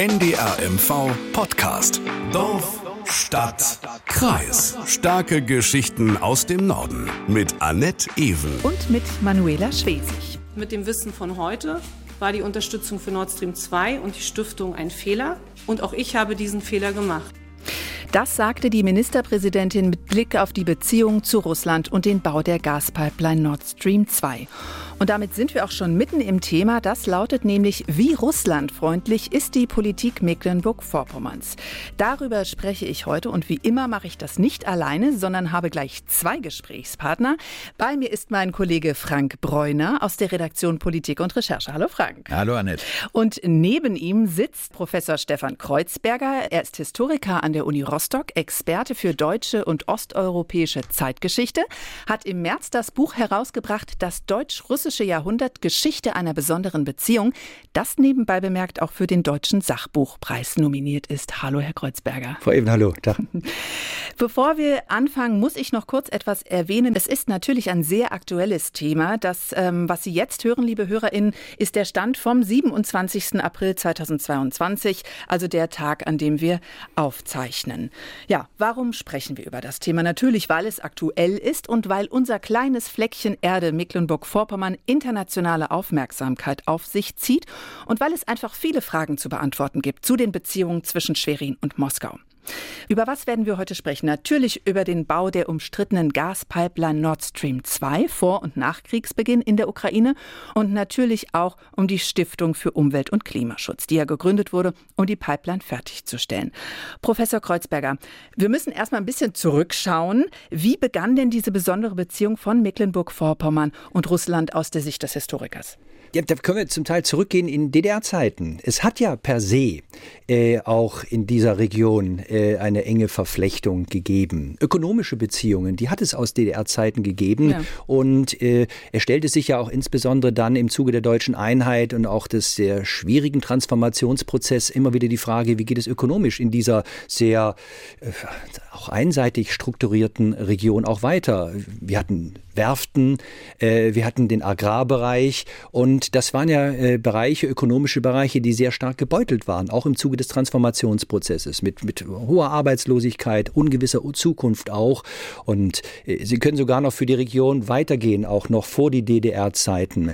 NDR MV Podcast. Dorf, Stadt, Kreis. Starke Geschichten aus dem Norden. Mit Annette Ewen. Und mit Manuela Schwesig. Mit dem Wissen von heute war die Unterstützung für Nord Stream 2 und die Stiftung ein Fehler. Und auch ich habe diesen Fehler gemacht. Das sagte die Ministerpräsidentin mit Blick auf die Beziehung zu Russland und den Bau der Gaspipeline Nord Stream 2. Und damit sind wir auch schon mitten im Thema. Das lautet nämlich, wie russlandfreundlich ist die Politik Mecklenburg-Vorpommerns? Darüber spreche ich heute und wie immer mache ich das nicht alleine, sondern habe gleich zwei Gesprächspartner. Bei mir ist mein Kollege Frank Bräuner aus der Redaktion Politik und Recherche. Hallo Frank. Hallo Annette. Und neben ihm sitzt Professor Stefan Kreuzberger. Er ist Historiker an der Uni Rostock, Experte für deutsche und osteuropäische Zeitgeschichte, hat im März das Buch herausgebracht, das deutsch-russische russische Jahrhundert Geschichte einer besonderen Beziehung, das nebenbei bemerkt auch für den Deutschen Sachbuchpreis nominiert ist. Hallo, Herr Kreuzberger. Frau Eben, hallo. Tag. Bevor wir anfangen, muss ich noch kurz etwas erwähnen. Es ist natürlich ein sehr aktuelles Thema. Das, ähm, was Sie jetzt hören, liebe HörerInnen, ist der Stand vom 27. April 2022, also der Tag, an dem wir aufzeichnen. Ja, warum sprechen wir über das Thema? Natürlich, weil es aktuell ist und weil unser kleines Fleckchen Erde Mecklenburg-Vorpommern internationale Aufmerksamkeit auf sich zieht und weil es einfach viele Fragen zu beantworten gibt zu den Beziehungen zwischen Schwerin und Moskau. Über was werden wir heute sprechen? Natürlich über den Bau der umstrittenen Gaspipeline Nord Stream 2 vor und nach Kriegsbeginn in der Ukraine und natürlich auch um die Stiftung für Umwelt und Klimaschutz, die ja gegründet wurde, um die Pipeline fertigzustellen. Professor Kreuzberger, wir müssen erstmal ein bisschen zurückschauen. Wie begann denn diese besondere Beziehung von Mecklenburg-Vorpommern und Russland aus der Sicht des Historikers? Ja, da können wir zum Teil zurückgehen in DDR-Zeiten. Es hat ja per se äh, auch in dieser Region äh, eine enge Verflechtung gegeben. Ökonomische Beziehungen, die hat es aus DDR-Zeiten gegeben. Ja. Und äh, es stellte sich ja auch insbesondere dann im Zuge der deutschen Einheit und auch des sehr schwierigen Transformationsprozesses immer wieder die Frage, wie geht es ökonomisch in dieser sehr äh, auch einseitig strukturierten Region auch weiter. Wir hatten Werften, äh, wir hatten den Agrarbereich und das waren ja äh, Bereiche, ökonomische Bereiche, die sehr stark gebeutelt waren, auch im Zuge des Transformationsprozesses mit, mit hoher Arbeitslosigkeit, ungewisser Zukunft auch. Und äh, sie können sogar noch für die Region weitergehen, auch noch vor die DDR-Zeiten.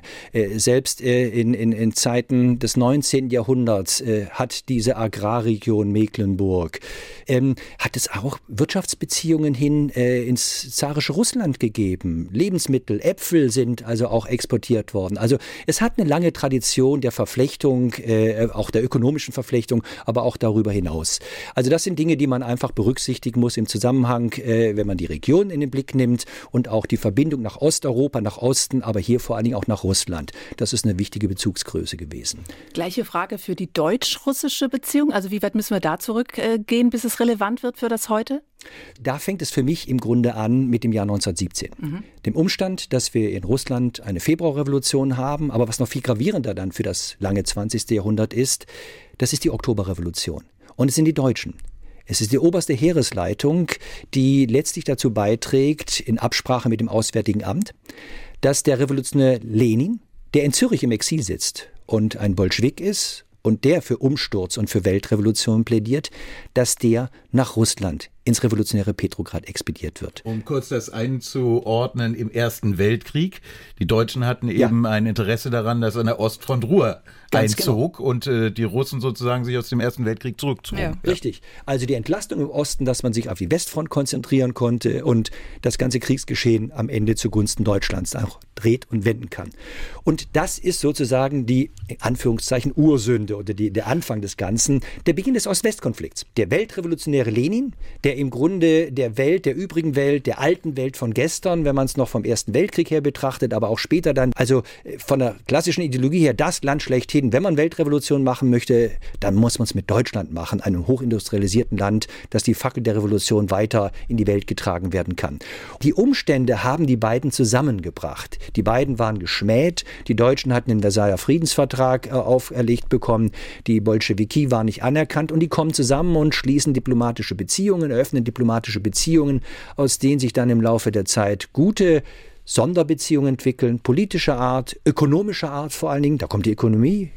Selbst in, in, in Zeiten des 19. Jahrhunderts hat diese Agrarregion Mecklenburg, ähm, hat es auch Wirtschaftsbeziehungen hin ins zarische Russland gegeben Lebensmittel, Äpfel sind also auch exportiert worden. Also es hat eine lange Tradition der Verflechtung, äh, auch der ökonomischen Verflechtung, aber auch darüber hinaus. Also das sind Dinge, die man einfach berücksichtigen muss im Zusammenhang, äh, wenn man die Region in den Blick nimmt und auch die Verbindung nach Osteuropa, nach Osten, aber hier vor allen Dingen auch nach Russland. Das ist eine wichtige Bezugsgröße gewesen. Gleiche Frage für die deutsch-russische Beziehung. Also wie weit müssen wir da zurückgehen, bis es relevant wird für das heute? Da fängt es für mich im Grunde an mit dem Jahr 1917. Mhm. Dem Umstand, dass wir in Russland eine Februarrevolution haben, aber was noch viel gravierender dann für das lange 20. Jahrhundert ist, das ist die Oktoberrevolution. Und es sind die Deutschen. Es ist die oberste Heeresleitung, die letztlich dazu beiträgt, in Absprache mit dem Auswärtigen Amt, dass der Revolutionär Lenin, der in Zürich im Exil sitzt und ein Bolschewik ist und der für Umsturz und für Weltrevolution plädiert, dass der nach Russland ins revolutionäre Petrograd expediert wird. Um kurz das einzuordnen, im Ersten Weltkrieg, die Deutschen hatten eben ja. ein Interesse daran, dass an der Ostfront Ruhe Ganz genau. einzog genau. und äh, die Russen sozusagen sich aus dem Ersten Weltkrieg zurückzogen. Ja. Ja. Richtig. Also die Entlastung im Osten, dass man sich auf die Westfront konzentrieren konnte und das ganze Kriegsgeschehen am Ende zugunsten Deutschlands auch dreht und wenden kann. Und das ist sozusagen die, in Anführungszeichen, Ursünde oder die, der Anfang des Ganzen, der Beginn des Ost-West-Konflikts. Der weltrevolutionäre Lenin, der im Grunde der Welt, der übrigen Welt, der alten Welt von gestern, wenn man es noch vom Ersten Weltkrieg her betrachtet, aber auch später dann, also äh, von der klassischen Ideologie her, das Land schlechthin. Wenn man Weltrevolution machen möchte, dann muss man es mit Deutschland machen, einem hochindustrialisierten Land, dass die Fackel der Revolution weiter in die Welt getragen werden kann. Die Umstände haben die beiden zusammengebracht. Die beiden waren geschmäht. Die Deutschen hatten den Versailler Friedensvertrag äh, auferlegt bekommen. Die Bolschewiki waren nicht anerkannt und die kommen zusammen und schließen diplomatische Beziehungen, eröffnen diplomatische Beziehungen, aus denen sich dann im Laufe der Zeit gute Sonderbeziehungen entwickeln, politischer Art, ökonomischer Art vor allen Dingen. Da kommt die Ökonomie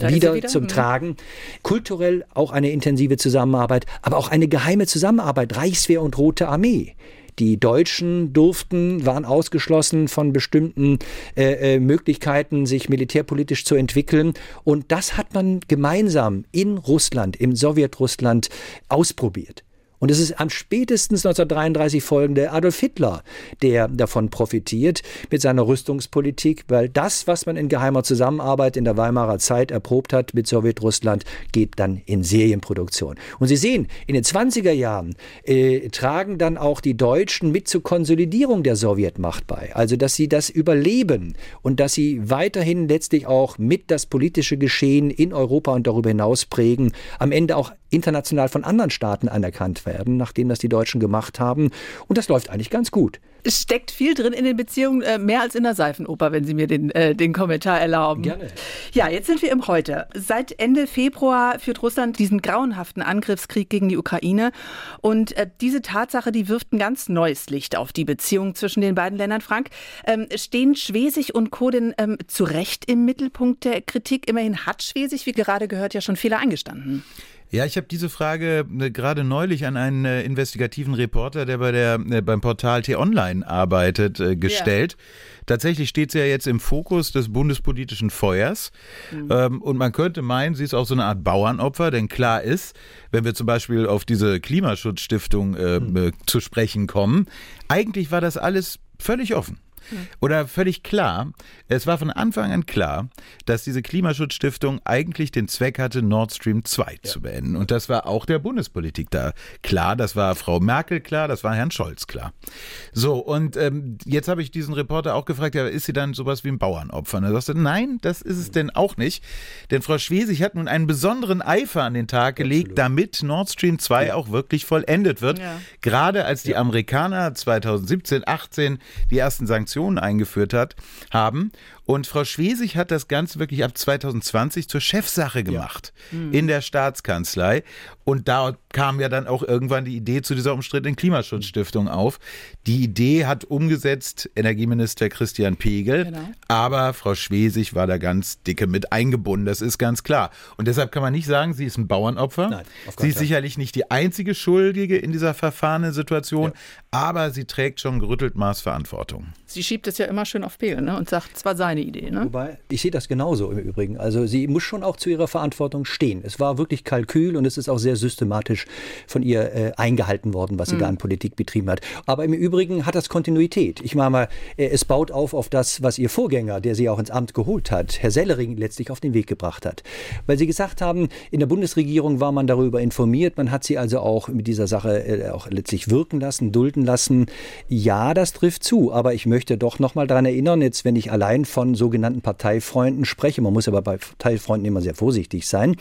wieder, wieder, zum mhm. Tragen. Kulturell auch eine intensive Zusammenarbeit, aber auch eine geheime Zusammenarbeit, Reichswehr und Rote Armee. Die Deutschen durften, waren ausgeschlossen von bestimmten äh, äh, Möglichkeiten, sich militärpolitisch zu entwickeln. Und das hat man gemeinsam in Russland, im Sowjetrussland ausprobiert. Und es ist am spätestens 1933 folgende Adolf Hitler, der davon profitiert mit seiner Rüstungspolitik, weil das, was man in geheimer Zusammenarbeit in der Weimarer Zeit erprobt hat mit Sowjetrussland, geht dann in Serienproduktion. Und Sie sehen, in den 20er Jahren äh, tragen dann auch die Deutschen mit zur Konsolidierung der Sowjetmacht bei. Also, dass sie das überleben und dass sie weiterhin letztlich auch mit das politische Geschehen in Europa und darüber hinaus prägen, am Ende auch international von anderen Staaten anerkannt werden, nachdem das die Deutschen gemacht haben. Und das läuft eigentlich ganz gut. Es steckt viel drin in den Beziehungen, äh, mehr als in der Seifenoper, wenn Sie mir den, äh, den Kommentar erlauben. Gerne. Ja, jetzt sind wir im Heute. Seit Ende Februar führt Russland diesen grauenhaften Angriffskrieg gegen die Ukraine. Und äh, diese Tatsache, die wirft ein ganz neues Licht auf die Beziehungen zwischen den beiden Ländern. Frank, ähm, stehen Schwesig und Co. denn ähm, zu Recht im Mittelpunkt der Kritik? Immerhin hat Schwesig, wie gerade gehört, ja schon Fehler eingestanden. Ja, ich habe diese Frage äh, gerade neulich an einen äh, investigativen Reporter, der bei der äh, beim Portal T-Online arbeitet, äh, gestellt. Ja. Tatsächlich steht sie ja jetzt im Fokus des bundespolitischen Feuers. Mhm. Ähm, und man könnte meinen, sie ist auch so eine Art Bauernopfer, denn klar ist, wenn wir zum Beispiel auf diese Klimaschutzstiftung äh, mhm. zu sprechen kommen, eigentlich war das alles völlig offen. Oder völlig klar, es war von Anfang an klar, dass diese Klimaschutzstiftung eigentlich den Zweck hatte, Nord Stream 2 ja. zu beenden. Und das war auch der Bundespolitik da klar. Das war Frau Merkel klar, das war Herrn Scholz klar. So, und ähm, jetzt habe ich diesen Reporter auch gefragt, ja, ist sie dann sowas wie ein Bauernopfer? Und er sagte, nein, das ist es denn auch nicht. Denn Frau Schwesig hat nun einen besonderen Eifer an den Tag gelegt, Absolut. damit Nord Stream 2 ja. auch wirklich vollendet wird. Ja. Gerade als die Amerikaner 2017, 18 die ersten Sanktionen Sanktionen eingeführt hat, haben. Und Frau Schwesig hat das Ganze wirklich ab 2020 zur Chefsache gemacht ja. mhm. in der Staatskanzlei. Und da kam ja dann auch irgendwann die Idee zu dieser umstrittenen Klimaschutzstiftung auf. Die Idee hat umgesetzt Energieminister Christian Pegel, genau. aber Frau Schwesig war da ganz dicke mit eingebunden, das ist ganz klar. Und deshalb kann man nicht sagen, sie ist ein Bauernopfer. Nein, sie ist sicherlich nicht die einzige Schuldige in dieser verfahrenen Situation, ja. aber sie trägt schon gerüttelt Maß Verantwortung. Sie schiebt es ja immer schön auf Pegel ne? und sagt, es war seine Idee. Ne? Wobei, ich sehe das genauso im Übrigen. Also sie muss schon auch zu ihrer Verantwortung stehen. Es war wirklich Kalkül und es ist auch sehr systematisch von ihr äh, eingehalten worden, was sie mhm. da an Politik betrieben hat. Aber im Übrigen hat das Kontinuität. Ich meine mal, äh, es baut auf auf das, was ihr Vorgänger, der sie auch ins Amt geholt hat, Herr Sellering, letztlich auf den Weg gebracht hat. Weil sie gesagt haben, in der Bundesregierung war man darüber informiert, man hat sie also auch mit dieser Sache äh, auch letztlich wirken lassen, dulden lassen. Ja, das trifft zu, aber ich möchte doch noch mal daran erinnern, jetzt wenn ich allein von sogenannten Parteifreunden spreche, man muss aber bei Parteifreunden immer sehr vorsichtig sein,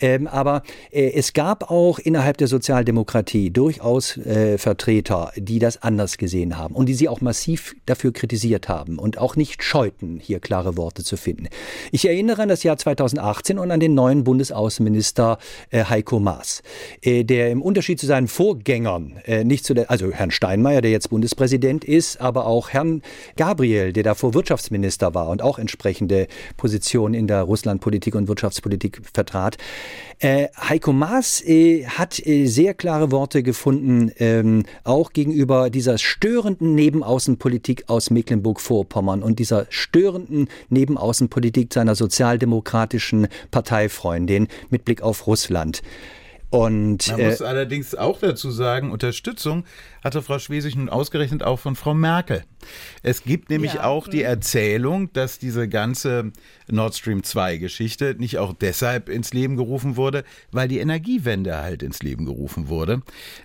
ähm, aber äh, es gab auch innerhalb der Sozialdemokratie durchaus äh, Vertreter, die das anders gesehen haben und die sie auch massiv dafür kritisiert haben und auch nicht scheuten, hier klare Worte zu finden. Ich erinnere an das Jahr 2018 und an den neuen Bundesaußenminister äh, Heiko Maas, äh, der im Unterschied zu seinen Vorgängern, äh, nicht zu der, also Herrn Steinmeier, der jetzt Bundespräsident ist, aber auch Herrn Gabriel, der davor Wirtschaftsminister war und auch entsprechende Positionen in der Russlandpolitik und Wirtschaftspolitik vertrat. Äh, Heiko Maas äh, hat äh, sehr klare Worte gefunden, ähm, auch gegenüber dieser störenden Nebenaußenpolitik aus Mecklenburg-Vorpommern und dieser störenden Nebenaußenpolitik seiner sozialdemokratischen Parteifreundin mit Blick auf Russland. Und, Man muss äh, allerdings auch dazu sagen, Unterstützung hatte Frau Schwesig nun ausgerechnet auch von Frau Merkel. Es gibt nämlich ja. auch die mhm. Erzählung, dass diese ganze Nord Stream 2 Geschichte nicht auch deshalb ins Leben gerufen wurde, weil die Energiewende halt ins Leben gerufen wurde.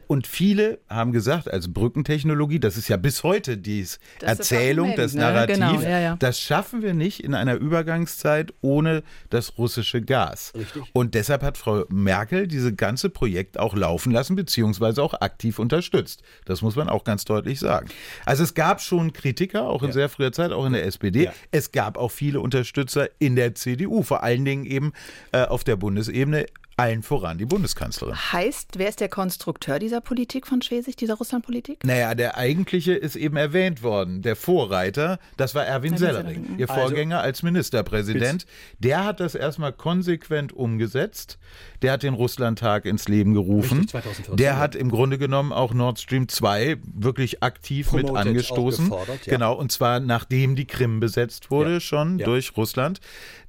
Und viele haben gesagt, als Brückentechnologie, das ist ja bis heute die Erzählung, das, ne? Narrativ, genau, ja, ja. das schaffen wir nicht in einer Übergangszeit ohne das russische Gas. Richtig. Und deshalb hat Frau Merkel diese ganze Projekt auch laufen lassen, beziehungsweise auch aktiv unterstützt. Das muss man auch ganz deutlich sagen. Also es gab schon Kritiker, auch in ja. sehr früher Zeit, auch in der SPD. Ja. Es gab auch viele Unterstützer in der CDU, vor allen Dingen eben äh, auf der Bundesebene Allen voran die Bundeskanzlerin. Heißt, wer ist der Konstrukteur dieser Politik von Schwesig, dieser Russlandpolitik? Naja, der eigentliche ist eben erwähnt worden. Der Vorreiter, das war Erwin, Erwin Sellering, Sellering, ihr also Vorgänger also, als Ministerpräsident. Der hat das erstmal konsequent umgesetzt. Der hat den Russlandtag ins Leben gerufen. Richtig, 2014, der hat im Grunde genommen auch Nord Stream 2 wirklich aktiv mit angestoßen. Ja. Genau, und zwar nachdem die Krim besetzt wurde, ja. schon ja. durch Russland.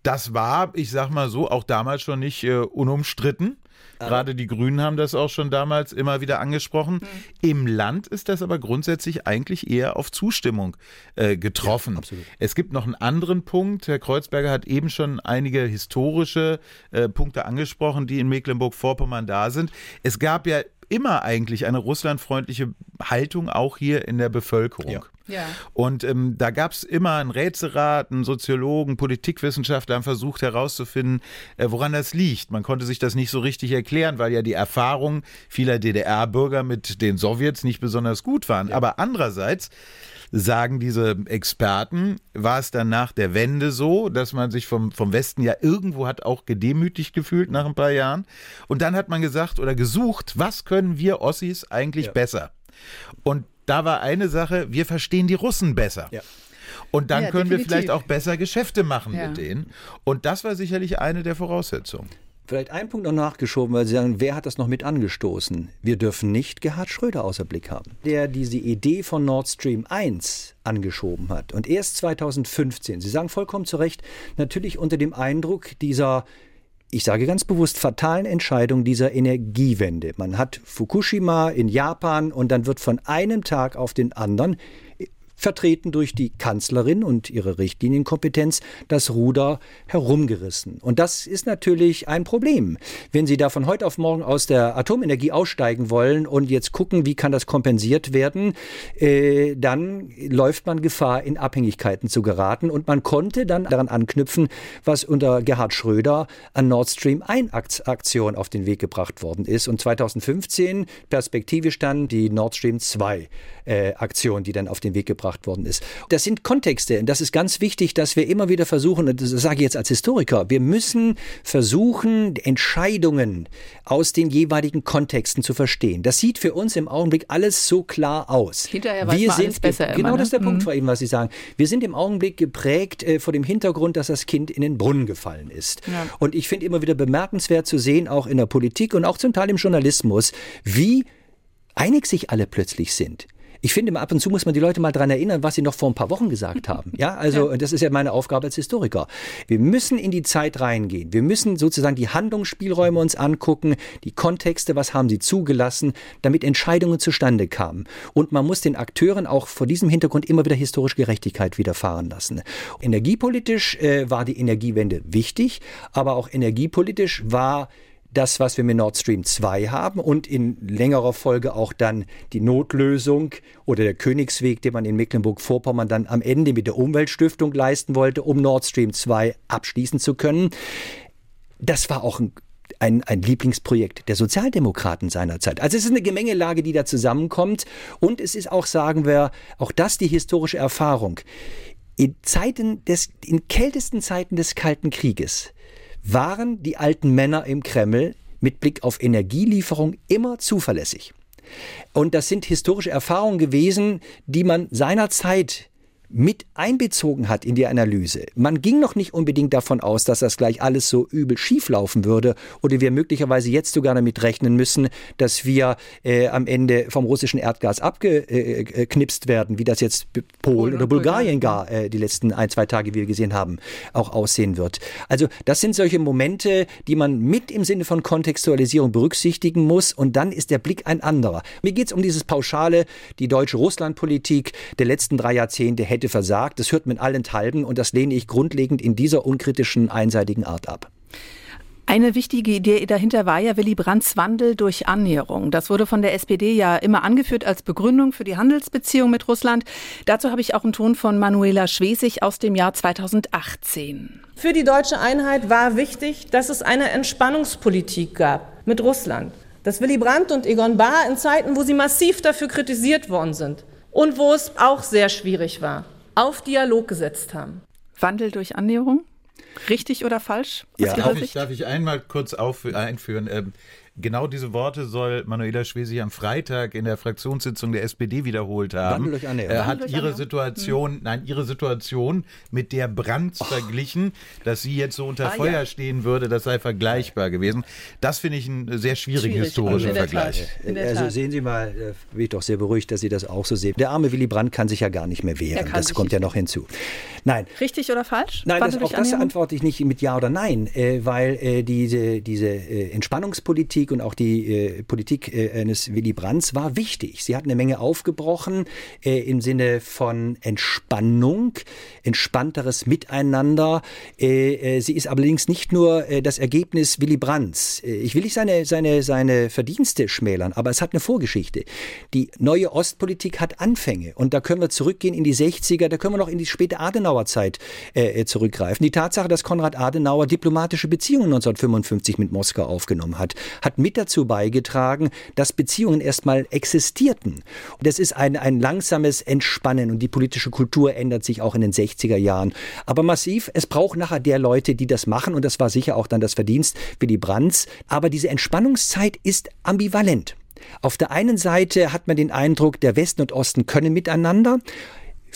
Das war, ich sag mal so, auch damals schon nicht äh, unumstritten. Gerade die Grünen haben das auch schon damals immer wieder angesprochen. Mhm. Im Land ist das aber grundsätzlich eigentlich eher auf Zustimmung äh, getroffen. Ja, es gibt noch einen anderen Punkt. Herr Kreuzberger hat eben schon einige historische äh, Punkte angesprochen, die in Mecklenburg-Vorpommern da sind. Es gab ja immer eigentlich eine russlandfreundliche Haltung auch hier in der Bevölkerung. Ja. Ja. Und ähm, da gab es immer einen Rätselrat, einen Soziologen, Politikwissenschaftler haben versucht herauszufinden, äh, woran das liegt. Man konnte sich das nicht so richtig erklären, weil ja die Erfahrungen vieler DDR-Bürger mit den Sowjets nicht besonders gut waren. Ja. Aber andererseits sagen diese Experten, war es dann nach der Wende so, dass man sich vom, vom Westen ja irgendwo hat auch gedemütigt gefühlt nach ein paar Jahren. Und dann hat man gesagt oder gesucht, was können wir Ossis eigentlich ja. besser? Und da war eine Sache, wir verstehen die Russen besser. Ja. Und dann ja, können definitiv. wir vielleicht auch besser Geschäfte machen ja. mit denen. Und das war sicherlich eine der Voraussetzungen. Vielleicht ein Punkt noch nachgeschoben, weil Sie sagen, wer hat das noch mit angestoßen? Wir dürfen nicht Gerhard Schröder außer Blick haben, der diese Idee von Nord Stream 1 angeschoben hat. Und erst 2015, Sie sagen vollkommen zu Recht, natürlich unter dem Eindruck dieser ich sage ganz bewusst, fatalen Entscheidung dieser Energiewende. Man hat Fukushima in Japan und dann wird von einem Tag auf den anderen vertreten durch die Kanzlerin und ihre Richtlinienkompetenz, das Ruder herumgerissen. Und das ist natürlich ein Problem. Wenn Sie da von heute auf morgen aus der Atomenergie aussteigen wollen und jetzt gucken, wie kann das kompensiert werden, äh, dann läuft man Gefahr, in Abhängigkeiten zu geraten. Und man konnte dann daran anknüpfen, was unter Gerhard Schröder an Nord Stream 1 Aktion auf den Weg gebracht worden ist. Und 2015 perspektivisch dann die Nord Stream 2 äh, Aktion, die dann auf den Weg gebracht gebracht worden ist. Das sind Kontexte und das ist ganz wichtig, dass wir immer wieder versuchen, und das sage ich jetzt als Historiker, wir müssen versuchen, Entscheidungen aus den jeweiligen Kontexten zu verstehen. Das sieht für uns im Augenblick alles so klar aus. Hinterher weiß wir man sind, alles besser. Genau immer, das ist der ne? Punkt, mhm. eben, was Sie sagen. Wir sind im Augenblick geprägt äh, vor dem Hintergrund, dass das Kind in den Brunnen gefallen ist. Ja. Und ich finde immer wieder bemerkenswert zu sehen, auch in der Politik und auch zum Teil im Journalismus, wie einig sich alle plötzlich sind ich finde, ab und zu muss man die Leute mal daran erinnern, was sie noch vor ein paar Wochen gesagt haben. Ja, also das ist ja meine Aufgabe als Historiker. Wir müssen in die Zeit reingehen. Wir müssen sozusagen die Handlungsspielräume uns angucken, die Kontexte, was haben sie zugelassen, damit Entscheidungen zustande kamen. Und man muss den Akteuren auch vor diesem Hintergrund immer wieder historische Gerechtigkeit widerfahren lassen. Energiepolitisch äh, war die Energiewende wichtig, aber auch energiepolitisch war das, was wir mit Nord Stream 2 haben und in längerer Folge auch dann die Notlösung oder der Königsweg, den man in Mecklenburg-Vorpommern dann am Ende mit der Umweltstiftung leisten wollte, um Nord Stream 2 abschließen zu können. Das war auch ein ein, ein Lieblingsprojekt der Sozialdemokraten seinerzeit. Also es ist eine Gemengelage, die da zusammenkommt. Und es ist auch, sagen wir, auch das die historische Erfahrung. In Zeiten des, in kältesten Zeiten des Kalten Krieges waren die alten Männer im Kreml mit Blick auf Energielieferung immer zuverlässig. Und das sind historische Erfahrungen gewesen, die man seinerzeit mit einbezogen hat in die Analyse. Man ging noch nicht unbedingt davon aus, dass das gleich alles so übel schief laufen würde oder wir möglicherweise jetzt sogar damit rechnen müssen, dass wir äh, am Ende vom russischen Erdgas abgeknipst äh, werden, wie das jetzt Polen oder Bulgarien gar äh, die letzten ein, zwei Tage, wie wir gesehen haben, auch aussehen wird. Also das sind solche Momente, die man mit im Sinne von Kontextualisierung berücksichtigen muss und dann ist der Blick ein anderer. Mir geht es um dieses Pauschale, die deutsche Russlandpolitik der letzten drei Jahrzehnte hätte hätte versagt. Das hört man allenthalben und das lehne ich grundlegend in dieser unkritischen, einseitigen Art ab. Eine wichtige Idee dahinter war ja Willy Brandts Wandel durch Annäherung. Das wurde von der SPD ja immer angeführt als Begründung für die Handelsbeziehung mit Russland. Dazu habe ich auch einen Ton von Manuela Schwesig aus dem Jahr 2018. Für die deutsche Einheit war wichtig, dass es eine Entspannungspolitik gab mit Russland. Dass Willy Brandt und Egon Bahr in Zeiten, wo sie massiv dafür kritisiert worden sind, und wo es auch sehr schwierig war, auf Dialog gesetzt haben. Wandel durch Annäherung? Richtig oder falsch? Ja. Darf, ich, darf ich einmal kurz auf, einführen? Ähm, Genau diese Worte soll Manuela Schwesig am Freitag in der Fraktionssitzung der SPD wiederholt haben. Er hat ihre Situation, hm. nein, ihre Situation mit der Brands oh. verglichen, dass sie jetzt so unter ah, Feuer ja. stehen würde, das sei vergleichbar gewesen. Das finde ich einen sehr schwierigen Schwierig. historischen also Vergleich. Also sehen Sie mal, äh, bin ich doch sehr beruhigt, dass Sie das auch so sehen. Der arme Willy Brandt kann sich ja gar nicht mehr wehren. Das kommt ja noch hinzu. Nein. Richtig oder falsch? Nein, das, auch das antworte ich nicht mit Ja oder Nein, äh, weil äh, diese, diese Entspannungspolitik Politik und auch die äh, Politik äh, eines Willy Brandts war wichtig. Sie hat eine Menge aufgebrochen äh, im Sinne von Entspannung, entspannteres Miteinander. Äh, äh, sie ist allerdings nicht nur äh, das Ergebnis Willy Brandts. ich will nicht seine, seine, seine Verdienste schmälern, aber es hat eine Vorgeschichte. Die neue Ostpolitik hat Anfänge und da können wir zurückgehen in die 60er, da können wir noch in die späte Adenauerzeit zurückgreifen. Die Tatsache, dass Konrad Adenauer diplomatische Beziehungen 1955 mit Moskau aufgenommen hat, hat mit dazu beigetragen, dass Beziehungen erstmal existierten. Und das ist ein, ein langsames Entspannen und die politische Kultur ändert sich auch in den 60er Jahren. Aber massiv, es braucht nachher der Leute, die das machen und das war sicher auch dann das Verdienst Willy Brandts. Aber diese Entspannungszeit ist ambivalent. Auf der einen Seite hat man den Eindruck, der Westen und Osten können miteinander.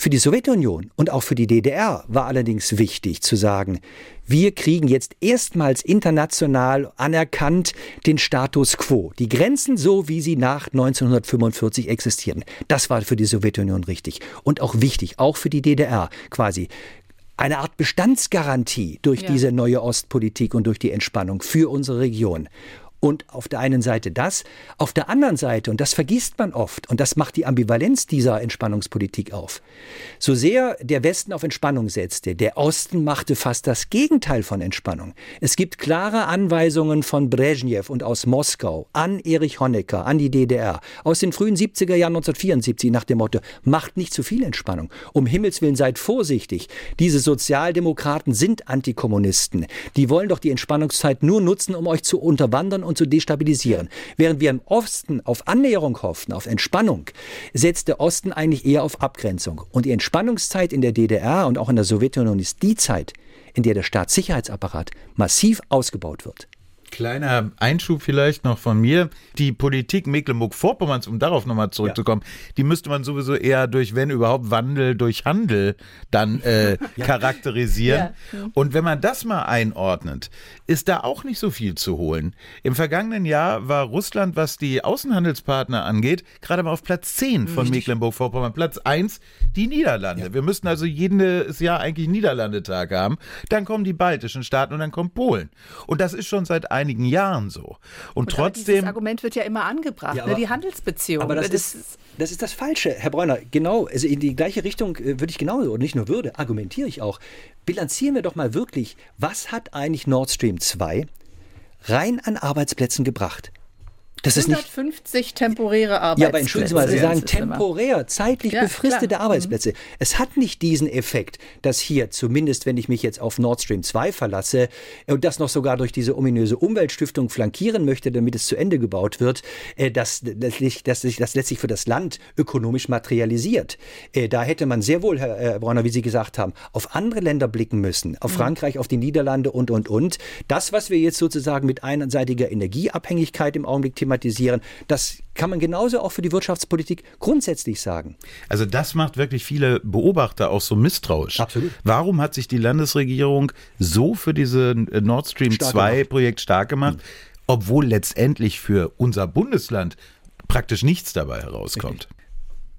Für die Sowjetunion und auch für die DDR war allerdings wichtig zu sagen, wir kriegen jetzt erstmals international anerkannt den Status quo, die Grenzen so, wie sie nach 1945 existierten. Das war für die Sowjetunion richtig und auch wichtig, auch für die DDR quasi eine Art Bestandsgarantie durch ja. diese neue Ostpolitik und durch die Entspannung für unsere Region. Und auf der einen Seite das, auf der anderen Seite, und das vergisst man oft, und das macht die Ambivalenz dieser Entspannungspolitik auf. So sehr der Westen auf Entspannung setzte, der Osten machte fast das Gegenteil von Entspannung. Es gibt klare Anweisungen von Brezhnev und aus Moskau an Erich Honecker, an die DDR, aus den frühen 70er Jahren 1974 nach dem Motto, macht nicht zu viel Entspannung. Um Himmels Willen seid vorsichtig. Diese Sozialdemokraten sind Antikommunisten. Die wollen doch die Entspannungszeit nur nutzen, um euch zu unterwandern zu destabilisieren. Während wir im Osten auf Annäherung hofften, auf Entspannung, setzt der Osten eigentlich eher auf Abgrenzung. Und die Entspannungszeit in der DDR und auch in der Sowjetunion ist die Zeit, in der der Staatssicherheitsapparat massiv ausgebaut wird. Kleiner Einschub vielleicht noch von mir. Die Politik Mecklenburg-Vorpommerns, um darauf nochmal zurückzukommen, ja. die müsste man sowieso eher durch, wenn überhaupt, Wandel durch Handel dann äh, ja. charakterisieren. Ja. Und wenn man das mal einordnet, ist da auch nicht so viel zu holen. Im vergangenen Jahr war Russland, was die Außenhandelspartner angeht, gerade mal auf Platz 10 von Mecklenburg-Vorpommern. Platz 1 die Niederlande. Wir müssten also jedes Jahr eigentlich Niederlandetag haben. Dann kommen die baltischen Staaten und dann kommt Polen. Und das ist schon seit einigen Jahren so. Und, und trotzdem. Das Argument wird ja immer angebracht, ja, ne, aber, ne, die Handelsbeziehungen. Aber das, das, ist, das ist das Falsche, Herr Bräuner. Genau, also in die gleiche Richtung äh, würde ich genauso, und nicht nur würde, argumentiere ich auch. Bilanzieren wir doch mal wirklich, was hat eigentlich Nord Stream 2 rein an Arbeitsplätzen gebracht? Das 150 ist nicht, temporäre Arbeitsplätze. Ja, aber entschuldigen Sie mal, Sie sagen temporär, zeitlich ja, befristete klar. Arbeitsplätze. Mhm. Es hat nicht diesen Effekt, dass hier, zumindest wenn ich mich jetzt auf Nord Stream 2 verlasse und das noch sogar durch diese ominöse Umweltstiftung flankieren möchte, damit es zu Ende gebaut wird, äh, dass, dass, dass sich das letztlich für das Land ökonomisch materialisiert. Äh, da hätte man sehr wohl, Herr Brauner, wie Sie gesagt haben, auf andere Länder blicken müssen, auf mhm. Frankreich, auf die Niederlande und, und, und. Das, was wir jetzt sozusagen mit einseitiger Energieabhängigkeit im Augenblick thematisieren, thematisieren. Das kann man genauso auch für die Wirtschaftspolitik grundsätzlich sagen. Also das macht wirklich viele Beobachter auch so misstrauisch. Absolut. Warum hat sich die Landesregierung so für diese Nord Stream 2 Projekt stark gemacht, mhm. obwohl letztendlich für unser Bundesland praktisch nichts dabei herauskommt?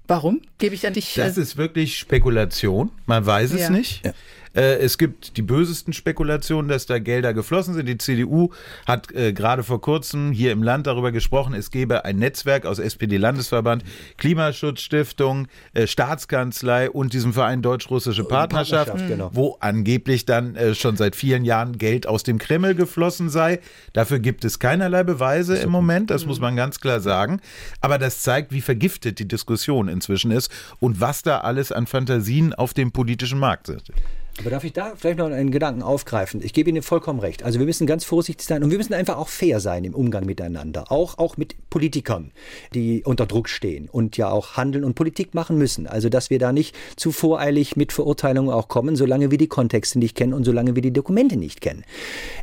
Warum? Gebe ich an dich. Das äh, ist wirklich Spekulation. Man weiß es ja. nicht. Ja. Äh, es gibt die bösesten Spekulationen, dass da Gelder geflossen sind. Die CDU hat äh, gerade vor kurzem hier im Land darüber gesprochen, es gebe ein Netzwerk aus SPD-Landesverband, Klimaschutzstiftung, äh, Staatskanzlei und diesem Verein Deutsch-Russische Partnerschaft, Partnerschaft genau. wo angeblich dann äh, schon seit vielen Jahren Geld aus dem Kreml geflossen sei. Dafür gibt es keinerlei Beweise im Moment, das muss man ganz klar sagen. Aber das zeigt, wie vergiftet die Diskussion inzwischen ist und was da alles an Fantasien auf dem politischen Markt sind. Aber darf ich da vielleicht noch einen Gedanken aufgreifen? Ich gebe Ihnen vollkommen recht. Also wir müssen ganz vorsichtig sein und wir müssen einfach auch fair sein im Umgang miteinander. Auch, auch mit Politikern, die unter Druck stehen und ja auch handeln und Politik machen müssen. Also dass wir da nicht zu voreilig mit Verurteilungen auch kommen, solange wir die Kontexte nicht kennen und solange wir die Dokumente nicht kennen.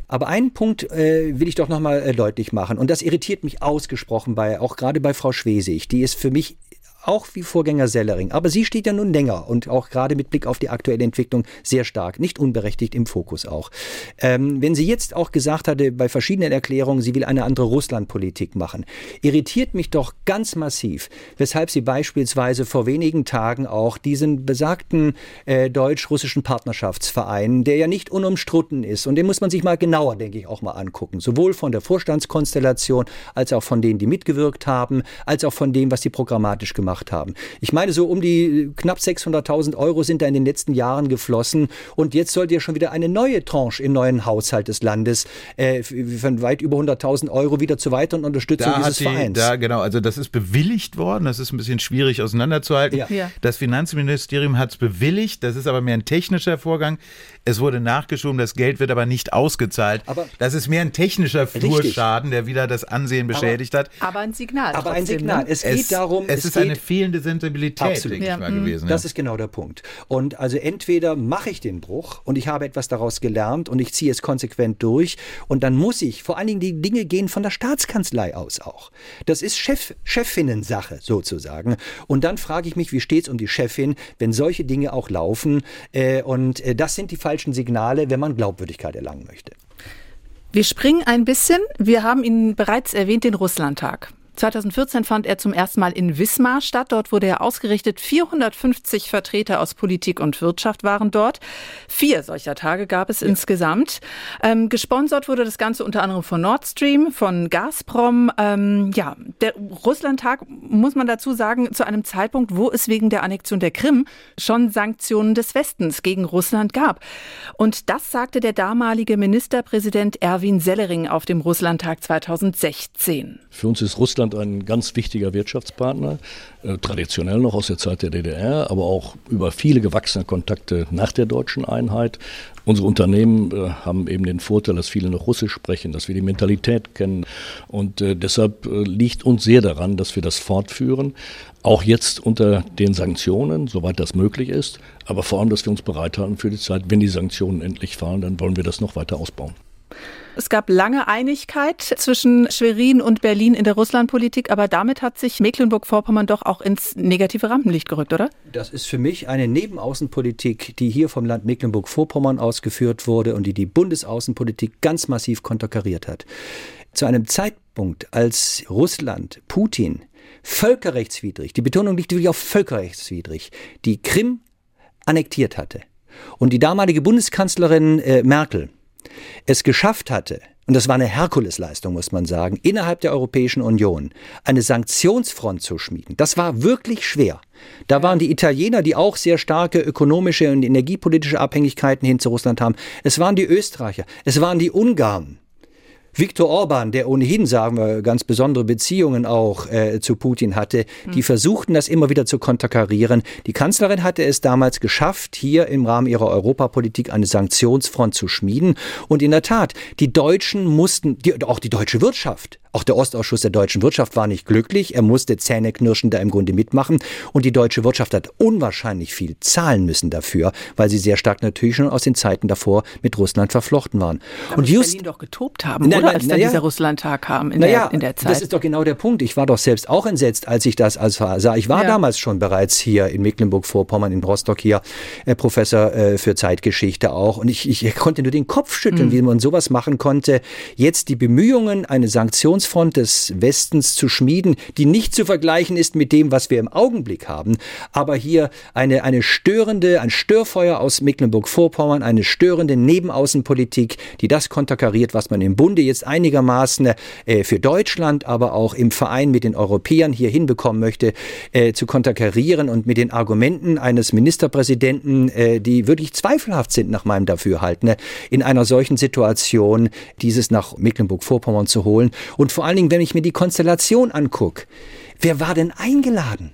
Aber einen Punkt äh, will ich doch nochmal äh, deutlich machen und das irritiert mich ausgesprochen bei, auch gerade bei Frau Schwesig. Die ist für mich auch wie Vorgänger Sellering. Aber sie steht ja nun länger und auch gerade mit Blick auf die aktuelle Entwicklung sehr stark, nicht unberechtigt im Fokus auch. Ähm, wenn sie jetzt auch gesagt hatte, bei verschiedenen Erklärungen, sie will eine andere Russlandpolitik machen, irritiert mich doch ganz massiv, weshalb sie beispielsweise vor wenigen Tagen auch diesen besagten äh, deutsch-russischen Partnerschaftsverein, der ja nicht unumstritten ist, und den muss man sich mal genauer, denke ich, auch mal angucken, sowohl von der Vorstandskonstellation als auch von denen, die mitgewirkt haben, als auch von dem, was sie programmatisch gemacht gemacht haben. Ich meine, so um die knapp 600.000 Euro sind da in den letzten Jahren geflossen und jetzt sollte ja schon wieder eine neue Tranche im neuen Haushalt des Landes äh, von weit über 100.000 Euro wieder zur weiteren Unterstützung da dieses die, Vereins. Da, genau, also das ist bewilligt worden, das ist ein bisschen schwierig auseinanderzuhalten. Ja. Ja. Das Finanzministerium hat es bewilligt, das ist aber mehr ein technischer Vorgang. Es wurde nachgeschoben, das Geld wird aber nicht ausgezahlt. Aber das ist mehr ein technischer Flurschaden, der wieder das Ansehen beschädigt aber, hat. Aber ein Signal. Aber ein Signal. Ne? Es geht es, darum, es, es ist eine fehlende Sensibilität, Absolut. denke ja. ich mal, mhm. gewesen. Das ja. ist genau der Punkt. Und also entweder mache ich den Bruch und ich habe etwas daraus gelernt und ich ziehe es konsequent durch und dann muss ich, vor allen Dingen die Dinge gehen von der Staatskanzlei aus auch. Das ist Chef, Chefinnen-Sache sozusagen. Und dann frage ich mich, wie steht es um die Chefin, wenn solche Dinge auch laufen? Äh, und äh, das sind die falschen Signale, wenn man Glaubwürdigkeit erlangen möchte. Wir springen ein bisschen. Wir haben ihn bereits erwähnt, den Russlandtag. 2014 fand er zum ersten Mal in Wismar statt. Dort wurde er ausgerichtet. 450 Vertreter aus Politik und Wirtschaft waren dort. Vier solcher Tage gab es ja. insgesamt. Ähm, gesponsert wurde das Ganze unter anderem von Nord Stream, von Gazprom. Ähm, ja, der Russlandtag, muss man dazu sagen, zu einem Zeitpunkt, wo es wegen der Annexion der Krim schon Sanktionen des Westens gegen Russland gab. Und das sagte der damalige Ministerpräsident Erwin Sellering auf dem Russlandtag 2016. Für uns ist Russland Deutschland ein ganz wichtiger Wirtschaftspartner, äh, traditionell noch aus der Zeit der DDR, aber auch über viele gewachsene Kontakte nach der deutschen Einheit. Unsere Unternehmen äh, haben eben den Vorteil, dass viele noch Russisch sprechen, dass wir die Mentalität kennen. Und äh, deshalb liegt uns sehr daran, dass wir das fortführen. Auch jetzt unter den Sanktionen, soweit das möglich ist. Aber vor allem, dass wir uns bereithalten für die Zeit, wenn die Sanktionen endlich fallen, dann wollen wir das noch weiter ausbauen. Es gab lange Einigkeit zwischen Schwerin und Berlin in der Russlandpolitik, aber damit hat sich Mecklenburg-Vorpommern doch auch ins negative Rampenlicht gerückt, oder? Das ist für mich eine Nebenaußenpolitik, die hier vom Land Mecklenburg-Vorpommern ausgeführt wurde und die die Bundesaußenpolitik ganz massiv konterkariert hat. Zu einem Zeitpunkt, als Russland, Putin, völkerrechtswidrig, die Betonung liegt wirklich auf völkerrechtswidrig, die Krim annektiert hatte und die damalige Bundeskanzlerin äh, Merkel es geschafft hatte, und das war eine Herkulesleistung, muss man sagen, innerhalb der Europäischen Union eine Sanktionsfront zu schmieden. Das war wirklich schwer. Da waren die Italiener, die auch sehr starke ökonomische und energiepolitische Abhängigkeiten hin zu Russland haben. Es waren die Österreicher, es waren die Ungarn. Viktor Orban, der ohnehin, sagen wir, ganz besondere Beziehungen auch äh, zu Putin hatte, die hm. versuchten das immer wieder zu konterkarieren. Die Kanzlerin hatte es damals geschafft, hier im Rahmen ihrer Europapolitik eine Sanktionsfront zu schmieden. Und in der Tat, die Deutschen mussten, die, auch die deutsche Wirtschaft, auch der Ostausschuss der deutschen Wirtschaft war nicht glücklich. Er musste zähneknirschend da im Grunde mitmachen. Und die deutsche Wirtschaft hat unwahrscheinlich viel zahlen müssen dafür, weil sie sehr stark natürlich schon aus den Zeiten davor mit Russland verflochten waren. Da und just Berlin doch getobt haben, na, oder? Na, als dann ja, dieser Russlandtag kam in, der, in der Zeit. Das ist doch genau der Punkt. Ich war doch selbst auch entsetzt, als ich das als sah. Ich war ja. damals schon bereits hier in Mecklenburg-Vorpommern, in Rostock hier, äh, Professor äh, für Zeitgeschichte auch. Und ich, ich konnte nur den Kopf schütteln, mhm. wie man sowas machen konnte. Jetzt die Bemühungen, eine Sanktions Sanktionsfront des Westens zu schmieden, die nicht zu vergleichen ist mit dem, was wir im Augenblick haben, aber hier eine, eine störende, ein Störfeuer aus Mecklenburg-Vorpommern, eine störende Nebenaußenpolitik, die das konterkariert, was man im Bunde jetzt einigermaßen äh, für Deutschland, aber auch im Verein mit den Europäern hier hinbekommen möchte, äh, zu konterkarieren und mit den Argumenten eines Ministerpräsidenten, äh, die wirklich zweifelhaft sind nach meinem Dafürhalten, ne, in einer solchen Situation dieses nach Mecklenburg-Vorpommern zu holen. Und vor allen Dingen, wenn ich mir die Konstellation angucke, wer war denn eingeladen?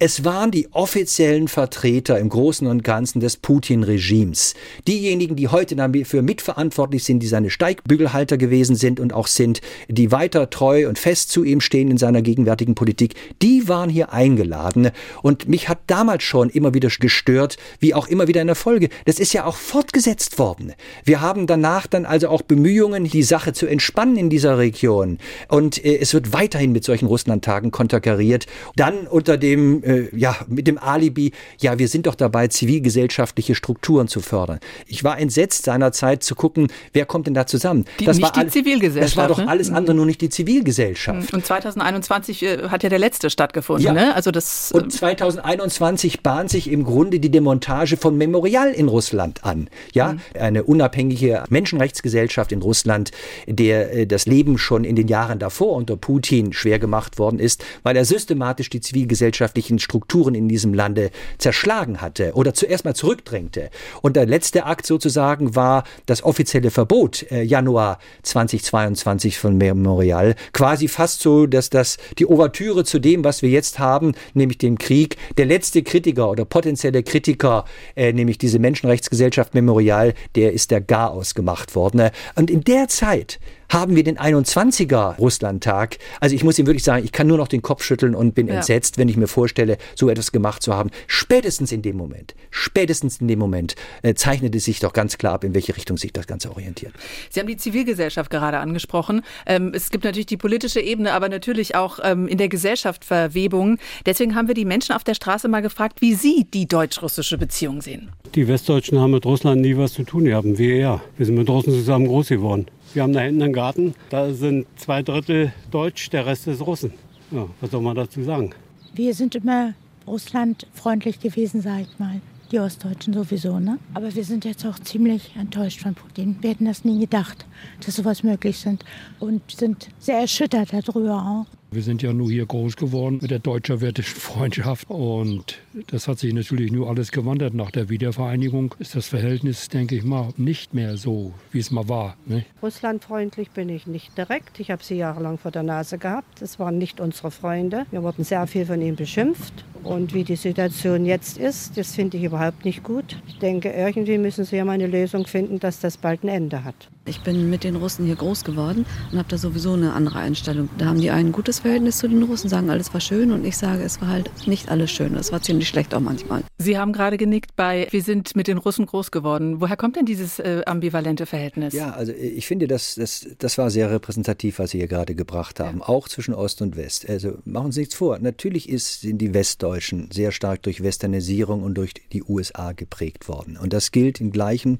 Es waren die offiziellen Vertreter im Großen und Ganzen des Putin-Regimes. Diejenigen, die heute dafür mitverantwortlich sind, die seine Steigbügelhalter gewesen sind und auch sind, die weiter treu und fest zu ihm stehen in seiner gegenwärtigen Politik, die waren hier eingeladen. Und mich hat damals schon immer wieder gestört, wie auch immer wieder in der Folge. Das ist ja auch fortgesetzt worden. Wir haben danach dann also auch Bemühungen, die Sache zu entspannen in dieser Region. Und äh, es wird weiterhin mit solchen Russlandtagen konterkariert. Dann unter dem, äh, ja, mit dem Alibi, ja, wir sind doch dabei, zivilgesellschaftliche Strukturen zu fördern. Ich war entsetzt seinerzeit zu gucken, wer kommt denn da zusammen. Die, das nicht war die Zivilgesellschaft. Das war doch ne? alles andere, nur nicht die Zivilgesellschaft. Und 2021 äh, hat ja der letzte stattgefunden, ja. ne? Also das. Und 2021 ähm, bahnt sich im Grunde die Demontage von Memorial in Russland an. Ja, mhm. eine unabhängige Menschenrechtsgesellschaft in Russland, der äh, das Leben schon in den Jahren davor unter Putin schwer gemacht worden ist, weil er systematisch die zivilgesellschaftlichen Strukturen in diesem Lande zerschlagen hatte oder zuerst mal zurückdrängte. Und der letzte Akt sozusagen war das offizielle Verbot äh, Januar 2022 von Memorial. Quasi fast so, dass das die Ouvertüre zu dem, was wir jetzt haben, nämlich dem Krieg, der letzte Kritiker oder potenzielle Kritiker, äh, nämlich diese Menschenrechtsgesellschaft Memorial, der ist der gar ausgemacht worden. Und in der Zeit haben wir den 21er Russlandtag. Also ich muss ihm wirklich sagen, ich kann nur noch den Kopf schütteln und bin ja. entsetzt, wenn ich mir vorstelle, so etwas gemacht zu haben. Spätestens in dem Moment, spätestens in dem Moment äh, zeichnet es sich doch ganz klar ab, in welche Richtung sich das Ganze orientiert. Sie haben die Zivilgesellschaft gerade angesprochen. Ähm, es gibt natürlich die politische Ebene, aber natürlich auch ähm, in der Gesellschaft Verwebungen. Deswegen haben wir die Menschen auf der Straße mal gefragt, wie sie die deutsch-russische Beziehung sehen. Die Westdeutschen haben mit Russland nie was zu tun gehabt, wir eher. Wir sind mit Russen zusammen groß geworden. Wir haben da hinten einen Garten, da sind zwei Drittel Deutsch, der Rest ist Russen. Ja, was soll man dazu sagen? Wir sind immer russlandfreundlich gewesen, sag ich mal. Die Ostdeutschen sowieso, ne? Aber wir sind jetzt auch ziemlich enttäuscht von Putin. Wir hätten das nie gedacht, dass sowas möglich ist. Und sind sehr erschüttert darüber auch. Wir sind ja nur hier groß geworden mit der deutsch-sowjetischen Freundschaft und das hat sich natürlich nur alles gewandert. Nach der Wiedervereinigung ist das Verhältnis, denke ich mal, nicht mehr so, wie es mal war. Ne? Russlandfreundlich bin ich nicht direkt. Ich habe sie jahrelang vor der Nase gehabt. Es waren nicht unsere Freunde. Wir wurden sehr viel von ihnen beschimpft. Und wie die Situation jetzt ist, das finde ich überhaupt nicht gut. Ich denke, irgendwie müssen sie ja mal eine Lösung finden, dass das bald ein Ende hat. Ich bin mit den Russen hier groß geworden und habe da sowieso eine andere Einstellung. Da haben die ein gutes Verhältnis zu den Russen, sagen, alles war schön und ich sage, es war halt nicht alles schön. Es war ziemlich schlecht auch manchmal. Sie haben gerade genickt bei, wir sind mit den Russen groß geworden. Woher kommt denn dieses äh, ambivalente Verhältnis? Ja, also äh, ich finde, das, das, das war sehr repräsentativ, was Sie hier gerade gebracht haben, ja. auch zwischen Ost und West. Also machen Sie nichts vor. Natürlich ist, sind die Westdeutschen sehr stark durch Westernisierung und durch die USA geprägt worden. Und das gilt in gleichem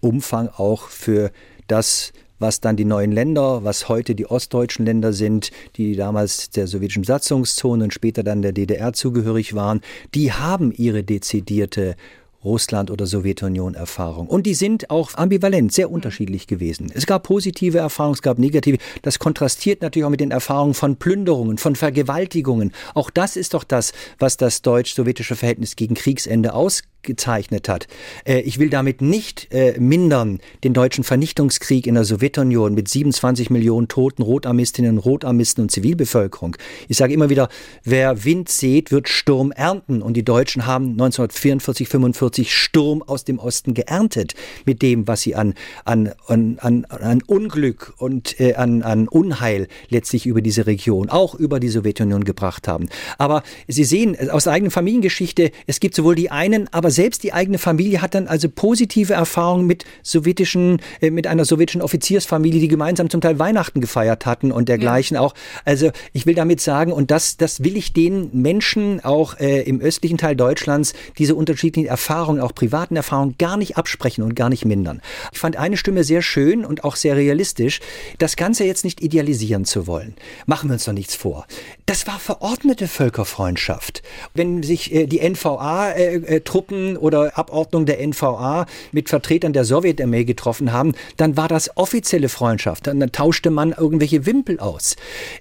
Umfang auch für das, was dann die neuen Länder, was heute die ostdeutschen Länder sind, die damals der sowjetischen Besatzungszone und später dann der DDR zugehörig waren, die haben ihre dezidierte Russland- oder Sowjetunion-Erfahrung. Und die sind auch ambivalent, sehr unterschiedlich gewesen. Es gab positive Erfahrungen, es gab negative. Das kontrastiert natürlich auch mit den Erfahrungen von Plünderungen, von Vergewaltigungen. Auch das ist doch das, was das deutsch-sowjetische Verhältnis gegen Kriegsende ausgeht gezeichnet hat. Äh, ich will damit nicht äh, mindern den deutschen Vernichtungskrieg in der Sowjetunion mit 27 Millionen toten Rotarmistinnen, Rotarmisten und Zivilbevölkerung. Ich sage immer wieder, wer Wind sät, wird Sturm ernten. Und die Deutschen haben 1944, 45 Sturm aus dem Osten geerntet mit dem, was sie an, an, an, an, an Unglück und äh, an, an Unheil letztlich über diese Region, auch über die Sowjetunion gebracht haben. Aber Sie sehen aus der eigenen Familiengeschichte, es gibt sowohl die einen, aber selbst die eigene Familie hat dann also positive Erfahrungen mit sowjetischen, äh, mit einer sowjetischen Offiziersfamilie, die gemeinsam zum Teil Weihnachten gefeiert hatten und dergleichen ja. auch. Also ich will damit sagen, und das, das will ich den Menschen auch äh, im östlichen Teil Deutschlands, diese unterschiedlichen Erfahrungen, auch privaten Erfahrungen, gar nicht absprechen und gar nicht mindern. Ich fand eine Stimme sehr schön und auch sehr realistisch, das Ganze jetzt nicht idealisieren zu wollen. Machen wir uns doch nichts vor. Das war verordnete Völkerfreundschaft. Wenn sich äh, die NVA-Truppen äh, oder Abordnung der NVA mit Vertretern der Sowjetarmee getroffen haben, dann war das offizielle Freundschaft. Dann, dann tauschte man irgendwelche Wimpel aus.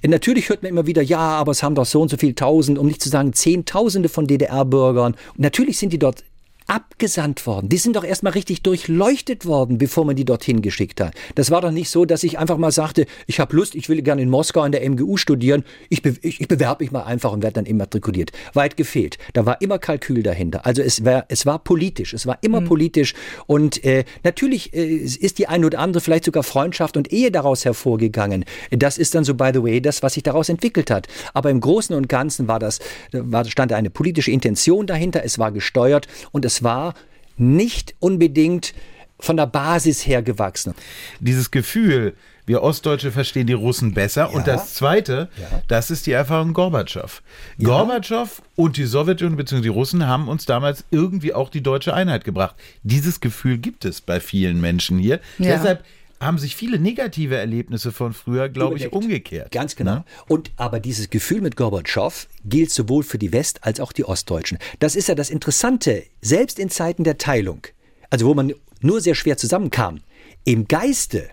Natürlich hört man immer wieder, ja, aber es haben doch so und so viel Tausend, um nicht zu sagen Zehntausende von DDR-Bürgern. Natürlich sind die dort abgesandt worden. Die sind doch erstmal richtig durchleuchtet worden, bevor man die dorthin geschickt hat. Das war doch nicht so, dass ich einfach mal sagte, ich habe Lust, ich will gerne in Moskau an der MGU studieren, ich, be ich, ich bewerbe mich mal einfach und werde dann immatrikuliert. Weit gefehlt. Da war immer Kalkül dahinter. Also es war, es war politisch, es war immer mhm. politisch und äh, natürlich äh, ist die eine oder andere vielleicht sogar Freundschaft und Ehe daraus hervorgegangen. Das ist dann so, by the way, das, was sich daraus entwickelt hat. Aber im Großen und Ganzen war das, war, stand eine politische Intention dahinter, es war gesteuert und es war nicht unbedingt von der Basis her gewachsen. Dieses Gefühl, wir Ostdeutsche verstehen die Russen besser. Ja. Und das Zweite, ja. das ist die Erfahrung Gorbatschow. Ja. Gorbatschow und die Sowjetunion bzw. die Russen haben uns damals irgendwie auch die deutsche Einheit gebracht. Dieses Gefühl gibt es bei vielen Menschen hier. Deshalb haben sich viele negative Erlebnisse von früher, glaube ich, umgekehrt. Ganz genau. Na? Und aber dieses Gefühl mit Gorbatschow gilt sowohl für die West- als auch die Ostdeutschen. Das ist ja das Interessante, selbst in Zeiten der Teilung, also wo man nur sehr schwer zusammenkam, im Geiste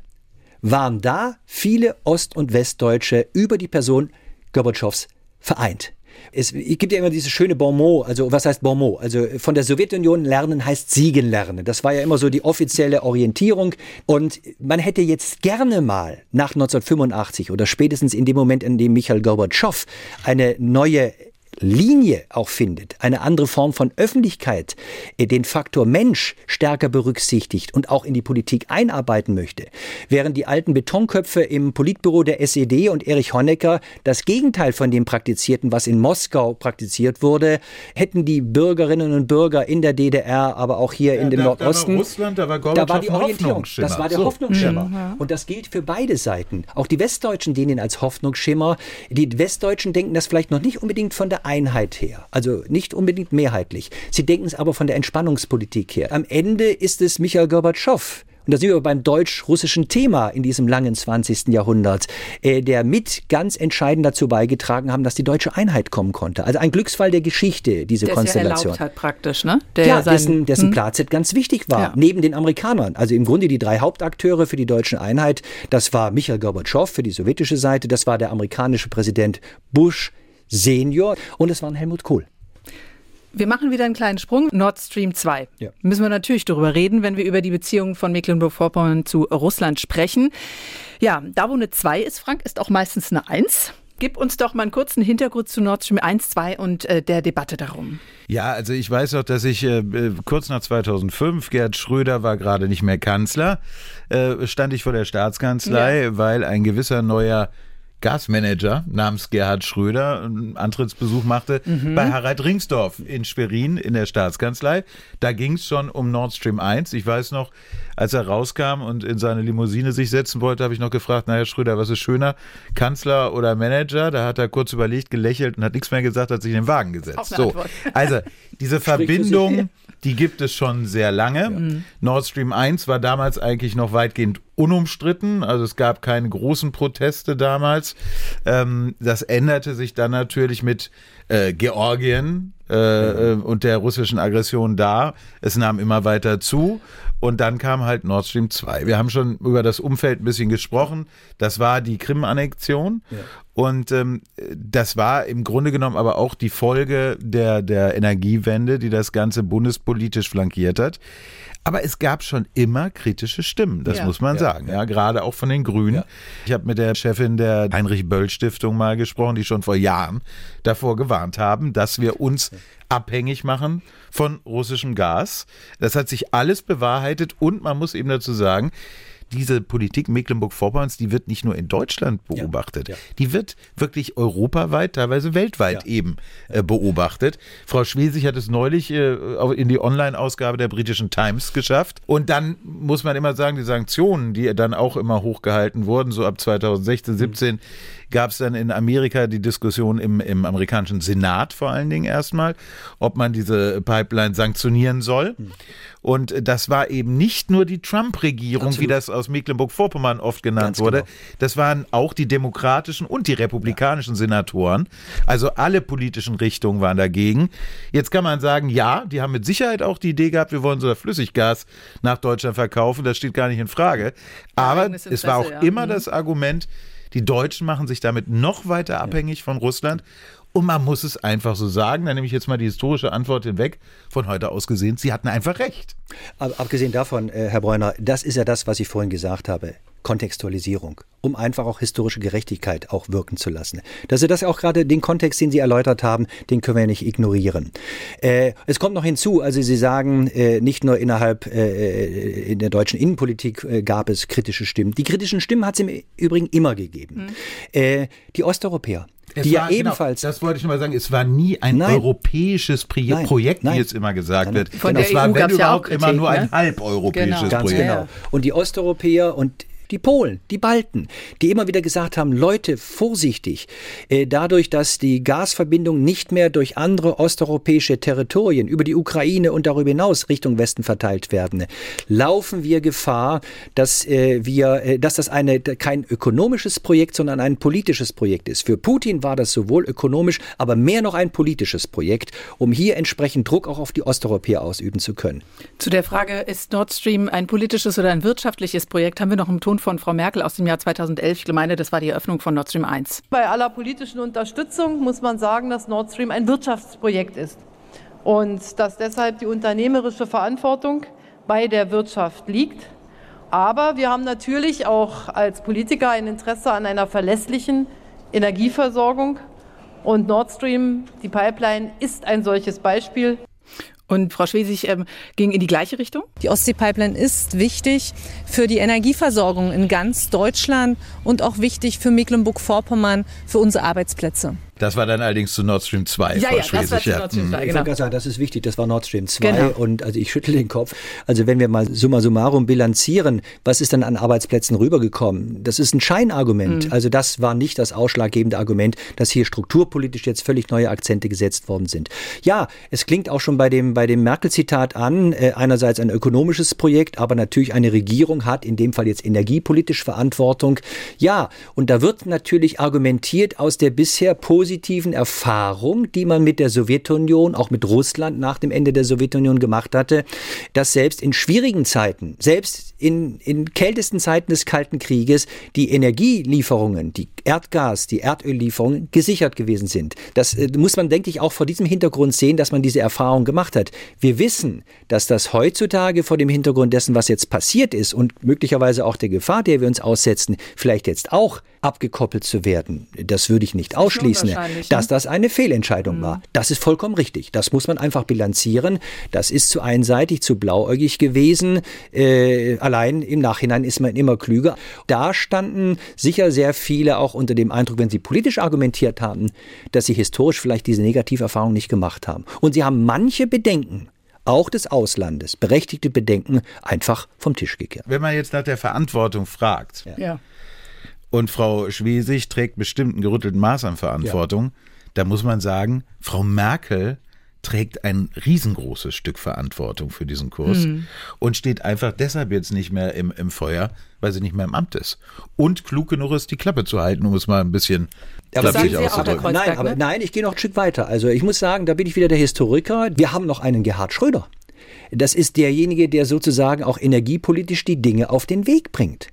waren da viele Ost- und Westdeutsche über die Person Gorbatschows vereint. Es gibt ja immer dieses schöne Bonmot, also was heißt Bonmot? Also von der Sowjetunion lernen heißt Siegen lernen. Das war ja immer so die offizielle Orientierung. Und man hätte jetzt gerne mal nach 1985 oder spätestens in dem Moment, in dem Michael Gorbatschow eine neue Linie auch findet, eine andere Form von Öffentlichkeit, äh, den Faktor Mensch stärker berücksichtigt und auch in die Politik einarbeiten möchte, während die alten Betonköpfe im Politbüro der SED und Erich Honecker das Gegenteil von dem praktizierten, was in Moskau praktiziert wurde, hätten die Bürgerinnen und Bürger in der DDR, aber auch hier ja, in dem da, Nordosten, da war Russland, da war, da war die Orientierung, das war der so. Hoffnungsschimmer. Mhm. Und das gilt für beide Seiten. Auch die Westdeutschen dienen als Hoffnungsschimmer. Die Westdeutschen denken das vielleicht noch nicht unbedingt von der Einheit her. Also nicht unbedingt mehrheitlich. Sie denken es aber von der Entspannungspolitik her. Am Ende ist es Michael Gorbatschow, und da sind wir beim deutsch-russischen Thema in diesem langen 20. Jahrhundert, äh, der mit ganz entscheidend dazu beigetragen haben, dass die deutsche Einheit kommen konnte. Also ein Glücksfall der Geschichte, diese der Konstellation. Der hat praktisch, ne? Der ja, sein, dessen, dessen hm? Platz ganz wichtig war, ja. neben den Amerikanern. Also im Grunde die drei Hauptakteure für die deutsche Einheit, das war Michael Gorbatschow für die sowjetische Seite, das war der amerikanische Präsident Bush, Senior und es war ein Helmut Kohl. Wir machen wieder einen kleinen Sprung. Nord Stream 2. Ja. Müssen wir natürlich darüber reden, wenn wir über die Beziehungen von Mecklenburg-Vorpommern zu Russland sprechen. Ja, da wo eine 2 ist, Frank, ist auch meistens eine 1. Gib uns doch mal einen kurzen Hintergrund zu Nord Stream 1, 2 und äh, der Debatte darum. Ja, also ich weiß auch, dass ich äh, kurz nach 2005, Gerd Schröder war gerade nicht mehr Kanzler, äh, stand ich vor der Staatskanzlei, ja. weil ein gewisser neuer Gasmanager namens Gerhard Schröder einen Antrittsbesuch machte mhm. bei Harald Ringsdorf in Schwerin in der Staatskanzlei. Da ging es schon um Nord Stream 1. Ich weiß noch, als er rauskam und in seine Limousine sich setzen wollte, habe ich noch gefragt, naja Schröder, was ist schöner, Kanzler oder Manager? Da hat er kurz überlegt, gelächelt und hat nichts mehr gesagt, hat sich in den Wagen gesetzt. So, also diese Verbindung, die gibt es schon sehr lange. Ja. Nord Stream 1 war damals eigentlich noch weitgehend unumstritten. Also es gab keine großen Proteste damals. Ähm, das änderte sich dann natürlich mit äh, Georgien äh, äh, und der russischen Aggression da. Es nahm immer weiter zu. Und dann kam halt Nord Stream 2. Wir haben schon über das Umfeld ein bisschen gesprochen. Das war die Krim-Annexion. Ja. Und ähm, das war im Grunde genommen aber auch die Folge der, der Energiewende, die das Ganze bundespolitisch flankiert hat. Aber es gab schon immer kritische Stimmen, das ja. muss man ja, sagen. Ja. gerade auch von den Grünen. Ja. Ich habe mit der Chefin der Heinrich Böll Stiftung mal gesprochen, die schon vor Jahren davor gewarnt haben, dass wir uns abhängig machen von russischem Gas. Das hat sich alles bewahrheitet und man muss eben dazu sagen, diese Politik Mecklenburg-Vorpommerns, die wird nicht nur in Deutschland beobachtet, ja, ja. die wird wirklich europaweit, teilweise weltweit ja. eben äh, beobachtet. Frau Schwesig hat es neulich äh, in die Online-Ausgabe der britischen Times geschafft. Und dann muss man immer sagen, die Sanktionen, die dann auch immer hochgehalten wurden, so ab 2016, 17, mhm gab es dann in Amerika die Diskussion im, im amerikanischen Senat vor allen Dingen erstmal, ob man diese Pipeline sanktionieren soll. Mhm. Und das war eben nicht nur die Trump-Regierung, wie das aus Mecklenburg-Vorpommern oft genannt Ganz wurde. Genau. Das waren auch die demokratischen und die republikanischen ja. Senatoren. Also alle politischen Richtungen waren dagegen. Jetzt kann man sagen, ja, die haben mit Sicherheit auch die Idee gehabt, wir wollen so Flüssiggas nach Deutschland verkaufen. Das steht gar nicht in Frage. Aber es war auch ja. immer mhm. das Argument, Die Deutschen machen sich damit noch weiter abhängig von Russland. Und man muss es einfach so sagen, da nehme ich jetzt mal die historische Antwort hinweg, von heute aus gesehen, Sie hatten einfach recht. Aber abgesehen davon, äh, Herr Bräuner, das ist ja das, was ich vorhin gesagt habe. Kontextualisierung, um einfach auch historische Gerechtigkeit auch wirken zu lassen. Dass Sie das auch gerade den Kontext, den Sie erläutert haben, den können wir ja nicht ignorieren. Äh, es kommt noch hinzu, also Sie sagen, äh, nicht nur innerhalb äh, in der deutschen Innenpolitik äh, gab es kritische Stimmen. Die kritischen Stimmen hat es im Übrigen immer gegeben. Mhm. die Osteuropäer, es die war, ja ebenfalls. Genau, das wollte ich mal sagen. Es war nie ein Nein. europäisches Pri Nein. Projekt, Nein. wie jetzt immer gesagt Nein. wird. Von der es war, EU wenn überhaupt, auch immer Kritik, nur ein ne? halbeuropäisches Genau. Ganz Projekt. genau. Und die Osteuropäer und die Polen, die Balten, die immer wieder gesagt haben, Leute, vorsichtig, äh, dadurch, dass die Gasverbindungen nicht mehr durch andere osteuropäische Territorien über die Ukraine und darüber hinaus Richtung Westen verteilt werden, laufen wir Gefahr, dass äh, wir, äh, dass das eine kein ökonomisches Projekt, sondern ein politisches Projekt ist. Für Putin war das sowohl ökonomisch, aber mehr noch ein politisches Projekt, um hier entsprechend Druck auch auf die Osteuropäer ausüben zu können. Zu der Frage, ist Nord Stream ein politisches oder ein wirtschaftliches Projekt, haben wir noch im Ton von Frau Merkel aus dem Jahr 2011. Ich meine, das war die Eröffnung von Nord Stream 1. Bei aller politischen Unterstützung muss man sagen, dass Nord Stream ein Wirtschaftsprojekt ist und dass deshalb die unternehmerische Verantwortung bei der Wirtschaft liegt. Aber wir haben natürlich auch als Politiker ein Interesse an einer verlässlichen Energieversorgung. Und Nord Stream, die Pipeline, ist ein solches Beispiel. Und Frau Schwesig ähm, ging in die gleiche Richtung? Die Ostsee-Pipeline ist wichtig für die Energieversorgung in ganz Deutschland und auch wichtig für Mecklenburg-Vorpommern, für unsere Arbeitsplätze. Das war dann allerdings zu Nord Stream 2, Ja, Frau ja, das war zu Nord Stream 2, Ich genau. wollte gerade sagen, das ist wichtig, das war Nord Stream 2 Genau. und also ich schüttle den Kopf. Also wenn wir mal summa summarum bilanzieren, was ist dann an Arbeitsplätzen rübergekommen? Das ist ein Scheinargument. Mhm. Also das war nicht das ausschlaggebende Argument, dass hier strukturpolitisch jetzt völlig neue Akzente gesetzt worden sind. Ja, es klingt auch schon bei dem, bei dem Merkel-Zitat an, äh, einerseits ein ökonomisches Projekt, aber natürlich eine Regierung hat in dem Fall jetzt energiepolitisch Verantwortung. Ja, und da wird natürlich argumentiert aus der bisher positiven Erfahrung, die man mit der Sowjetunion, auch mit Russland nach dem Ende der Sowjetunion gemacht hatte, dass selbst in schwierigen Zeiten, selbst in, in kältesten Zeiten des Kalten Krieges, die Energielieferungen, die Erdgas, die Erdöllieferungen gesichert gewesen sind. Das äh, muss man, denke ich, auch vor diesem Hintergrund sehen, dass man diese Erfahrung gemacht hat. Wir wissen, dass das heutzutage vor dem Hintergrund dessen, was jetzt passiert ist und möglicherweise auch der Gefahr, der wir uns aussetzen, vielleicht jetzt auch abgekoppelt zu werden. Das würde ich nicht ausschließen, wahrscheinlich, dass ne? das eine Fehlentscheidung war. Das ist vollkommen richtig. Das muss man einfach bilanzieren. Das ist zu einseitig, zu blauäugig gewesen. Äh, allein im Nachhinein ist man immer klüger. Da standen sicher sehr viele auch unter dem Eindruck, wenn sie politisch argumentiert haben, dass sie historisch vielleicht diese Negativerfahrung nicht gemacht haben. Und sie haben manche Bedenken, auch des Auslandes, berechtigte Bedenken, einfach vom Tisch gekehrt. Wenn man jetzt nach der Verantwortung fragt, Ja. Und Frau Schwesig trägt bestimmt ein gerüttelten Maß an Verantwortung, da muss man sagen, Frau Merkel trägt ein riesengroßes Stück Verantwortung für diesen Kurs Mhm. und steht einfach deshalb jetzt nicht mehr im, im Feuer, weil sie nicht mehr im Amt ist. Und klug genug ist, die Klappe zu halten, um es mal ein bisschen Aber sagen Sie auch, auszudrücken. Kreuzberg, nein, aber ne? nein, ich gehe noch ein Stück weiter. Also ich muss sagen, da bin ich wieder der Historiker. Wir haben noch einen Gerhard Schröder. Das ist derjenige, der sozusagen auch energiepolitisch die Dinge auf den Weg bringt.